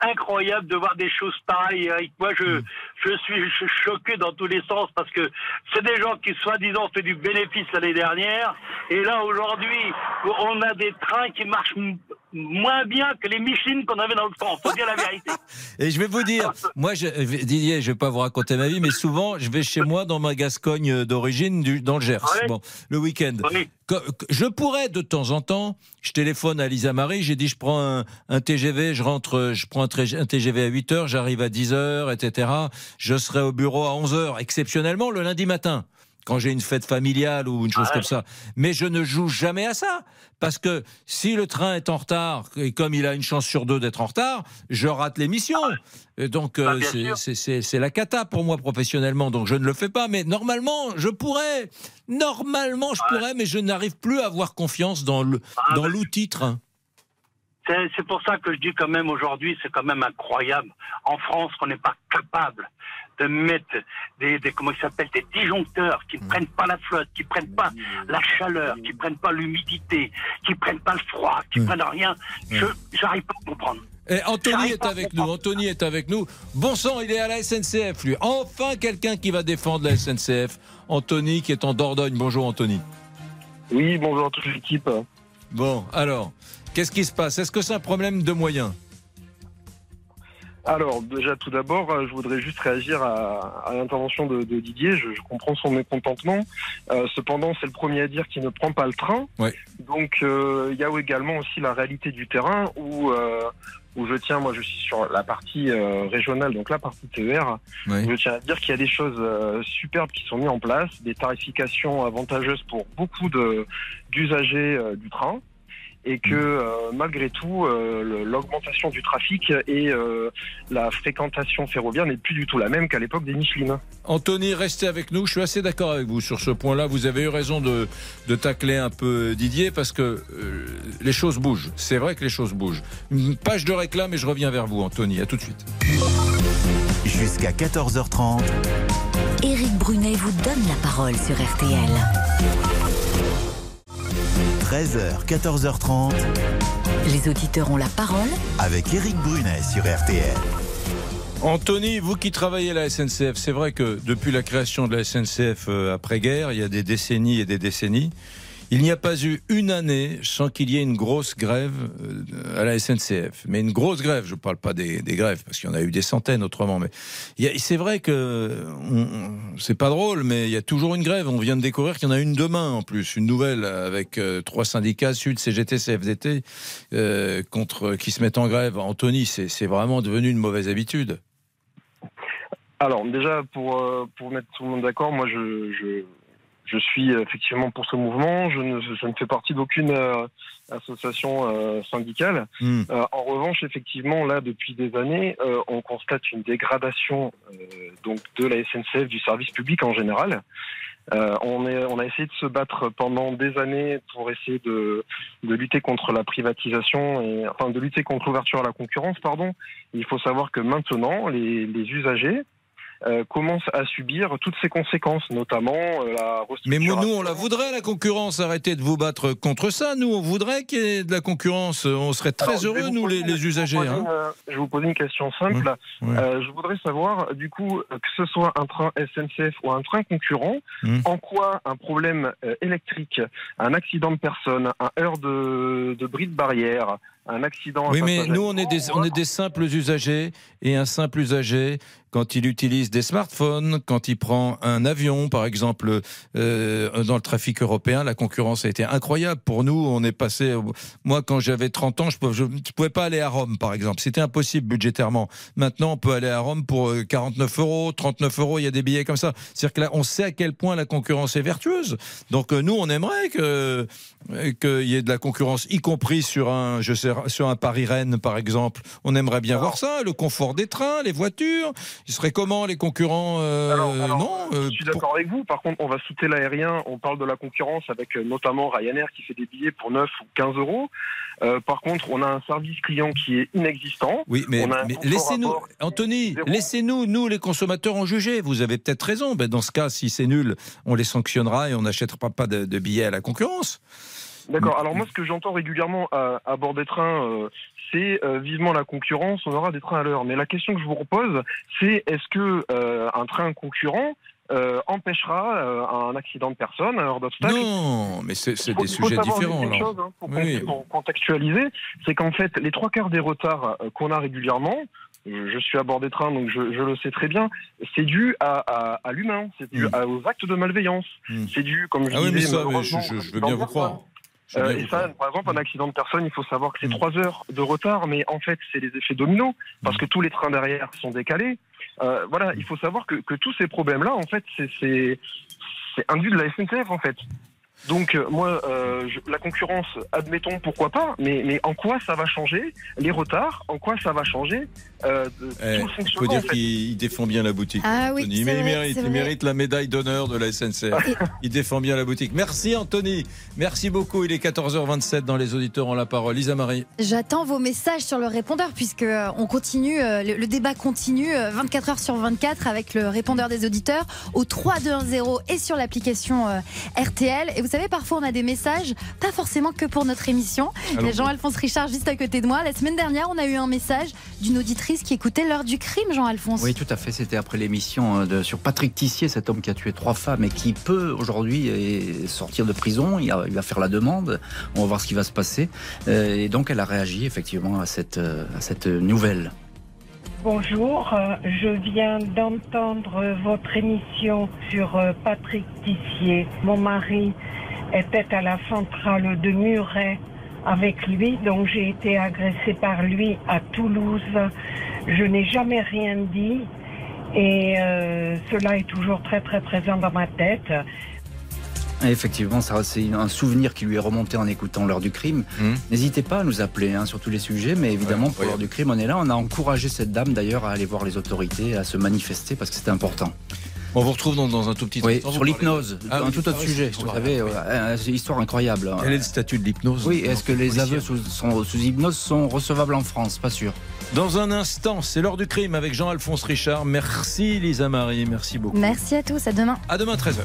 incroyable de voir des choses pareilles, Eric. Moi, je, je suis choqué dans tous les sens parce que c'est des gens qui, soi-disant, fait du bénéfice l'année dernière. Et là, aujourd'hui, on a des trains qui marchent moins bien que les Michelin qu'on avait dans le temps. Faut dire la vérité. [LAUGHS] Et je vais vous dire, moi, je, Didier, je vais pas vous raconter ma vie, mais souvent, je vais chez moi dans ma Gascogne d'origine, du- dans le Gers, bon, le week-end. Je pourrais de temps en temps, je téléphone à Lisa Marie, j'ai dit je prends un, un TGV, je rentre, je prends un, TGV à 8 heures, j'arrive à 10 heures, etc. Je serai au bureau à 11 heures, exceptionnellement le lundi matin. Quand j'ai une fête familiale ou une chose Ouais. comme ça. Mais je ne joue jamais à ça. Parce que si le train est en retard, et comme il a une chance sur deux d'être en retard, je rate l'émission. Et Donc, euh, bien c'est- la cata pour moi professionnellement. Donc, je ne le fais pas. Mais normalement, je pourrais. Normalement, je pourrais, mais je n'arrive plus à avoir confiance dans Ah, l'outil train. C'est pour ça que je dis quand même aujourd'hui, c'est quand même incroyable en France qu'on n'est pas capable de mettre des, des comment ils s'appellent des disjoncteurs qui prennent pas la flotte, qui prennent pas la chaleur, qui prennent pas l'humidité, qui prennent pas le froid, qui prennent rien. Je j'arrive pas à comprendre. Et Anthony est avec nous. Anthony est avec nous. Bon sang, il est à la SNCF, lui. Enfin, quelqu'un qui va défendre la SNCF. Anthony, qui est en Dordogne. Bonjour, Anthony. Oui, bonjour à toute l'équipe. Bon, alors, qu'est-ce qui se passe? Est-ce que c'est un problème de moyens? Alors, déjà, tout d'abord, euh, je voudrais juste réagir à, à l'intervention de, de Didier. Je, je comprends son mécontentement. Euh, cependant, c'est le premier à dire qu'il ne prend pas le train. Ouais. Donc, euh, il y a également aussi la réalité du terrain où, euh, où je tiens, moi, je suis sur la partie régionale, donc la partie TER. Ouais. Je tiens à dire qu'il y a des choses superbes qui sont mises en place, des tarifications avantageuses pour beaucoup d'usagers du train. Et que euh, malgré tout, euh, l'augmentation du trafic et euh, la fréquentation ferroviaire n'est plus du tout la même qu'à l'époque des Michelin. Anthony, restez avec nous. Je suis assez d'accord avec vous sur ce point-là. Vous avez eu raison de, de tacler un peu Didier parce que euh, les choses bougent. C'est vrai que les choses bougent. Une page de réclame et je reviens vers vous, Anthony. À tout de suite. Jusqu'à 14h30. Éric Brunet vous donne la parole sur RTL. 13h, 14h30. Les auditeurs ont la parole avec Éric Brunet sur RTL. Anthony, vous qui travaillez à la SNCF, c'est vrai que depuis la création de la SNCF euh, après-guerre, il y a des décennies et des décennies, il n'y a pas eu une année sans qu'il y ait une grosse grève euh, à la SNCF. Mais une grosse grève, je ne parle pas des, grèves, parce qu'il y en a eu des centaines autrement. Mais c'est vrai que c'est pas drôle, mais il y a toujours une grève. On vient de découvrir qu'il y en a une demain en plus, une nouvelle avec euh, trois syndicats, Sud, CGT, CFDT, euh, contre, qui se mettent en grève. Anthony, c'est vraiment devenu une mauvaise habitude. Alors déjà pour pour mettre tout le monde d'accord, moi je je suis effectivement pour ce mouvement. Je ne je ne fais partie d'aucune euh, association euh, syndicale. Hmm. Euh, en revanche, effectivement, là depuis des années, euh, on constate une dégradation euh, donc de la SNCF du service public en général. Euh, on, est, on a essayé de se battre pendant des années pour essayer de, de lutter contre la privatisation et enfin de lutter contre l'ouverture à la concurrence, pardon. Il faut savoir que maintenant, les, les usagers euh, commencent à subir toutes ces conséquences, notamment euh, la Mais nous, on la voudrait, la concurrence. Arrêtez de vous battre contre ça. Nous, on voudrait qu'il y ait de la concurrence. On serait très Alors, heureux, nous, les, usagers. je vais vous hein. poser une- Je vais vous poser une question simple. Euh, je voudrais savoir, du coup, que ce soit un train SNCF ou un train concurrent, Hmm. en quoi un problème euh, électrique, un accident de personne, un heure de, de bris de barrière, un accident. Oui, mais nous, on est, des, on est des simples usagers. Et un simple usager, quand il utilise des smartphones, quand il prend un avion, par exemple, euh, dans le trafic européen, la concurrence a été incroyable. Pour nous, on est passé. Moi, quand j'avais 30 ans, je ne pouvais pas aller à Rome, par exemple. C'était impossible budgétairement. Maintenant, on peut aller à Rome pour euh, 49 euros, 39 euros. Il y a des billets comme ça. C'est-à-dire que là, on sait à quel point la concurrence est vertueuse. Donc, euh, nous, on aimerait que euh, qu'il y ait de la concurrence, y compris sur un, je sais, sur un Paris-Rennes, par exemple. On aimerait bien voir ça, le confort des trains, les voitures. Il serait comment les concurrents euh, Non. euh, Je suis d'accord avec vous. Par contre, on va citer l'aérien. On parle de la concurrence avec euh, notamment Ryanair qui fait des billets pour 9 ou 15 euros. Euh, par contre, on a un service client qui est inexistant. Oui, mais, laissez-nous, Anthony, laissez-nous, nous les consommateurs, en juger. Vous avez peut-être raison. Ben, dans ce cas, si c'est nul, on les sanctionnera et on n'achètera pas de, de billets à la concurrence. D'accord. Alors moi, ce que j'entends régulièrement à, à bord des trains, euh, c'est euh, vivement la concurrence. On aura des trains à l'heure. Mais la question que je vous repose, c'est est-ce que euh, un train concurrent euh, empêchera euh, un accident de personne, un heure d'obstacle? Non, mais c'est des sujets différents. une chose, hein, pour, Oui. pour contextualiser, c'est qu'en fait, les trois quarts des retards euh, qu'on a régulièrement, je suis à bord des trains, donc je, je le sais très bien, c'est dû à, à- à l'humain, c'est dû à- aux actes de malveillance, c'est dû, comme je Hmm. Ah oui, mais ça, mais je, je- je veux bien vous croire. Euh, et ça, par exemple, un accident de personne, il faut savoir que c'est trois heures de retard, mais en fait, c'est les effets dominos, parce Hmm. que tous les trains derrière sont décalés. Euh, voilà, il faut savoir que, que tous ces problèmes-là, en fait, c'est- c'est c'est induit de la SNCF, en fait. Donc, euh, moi, euh, je- la concurrence, admettons, pourquoi pas, mais, mais en quoi ça va changer Les retards, en quoi ça va changer euh, de, Eh, tout le faut fonctionnement, dire en fait qu'il il défend bien la boutique. Ah oui, Anthony. c'est mais il mérite, il mérite la médaille d'honneur de la SNCF. il défend bien la boutique. Merci Anthony. Merci beaucoup. Il est 14h27 dans les auditeurs ont la parole. Lisa Marie. J'attends vos messages sur le répondeur puisque euh, on continue, le, le débat continue euh, 24 heures sur 24 avec le répondeur des auditeurs au 3210 et sur l'application RTL. Et vous savez, parfois on a des messages, pas forcément que pour notre émission. Il y a. Jean-Alphonse Richard juste à côté de moi. La semaine dernière, on a eu un message d'une auditrice qui écoutait l'heure du crime, Jean-Alphonse. Oui, tout à fait. C'était après l'émission euh, sur Patrick Tissier, cet homme qui a tué trois femmes et qui peut aujourd'hui euh, sortir de prison. Il, va faire la demande. On va voir ce qui va se passer. Euh, Et donc, elle a réagi effectivement à cette, à cette nouvelle. Bonjour, euh, je viens d'entendre votre émission sur euh, Patrick Tissier. Mon mari était à la centrale de Muret avec lui, donc j'ai été agressée par lui à Toulouse. Je n'ai jamais rien dit et euh, cela est toujours très très présent dans ma tête. Effectivement, ça, c'est un souvenir qui lui est remonté en écoutant l'heure du crime. N'hésitez pas à nous appeler hein, sur tous les sujets, mais évidemment, pour l'heure du crime, on est là. On a encouragé cette dame d'ailleurs à aller voir les autorités, à se manifester parce que c'était important. On vous retrouve dans, dans un tout petit Oui, instant. sur l'hypnose, Ah un tout autre ah sujet. c'est Vous savez, ouais, euh, c'est une histoire incroyable. Quel est le statut de l'hypnose Oui, est-ce que les aveux sous, sont- sous hypnose sont recevables en France? Pas sûr. Dans un instant, c'est l'heure du crime avec Jean-Alphonse Richard. Merci Lisa Marie, merci beaucoup. Merci à tous, à demain. À demain 13h.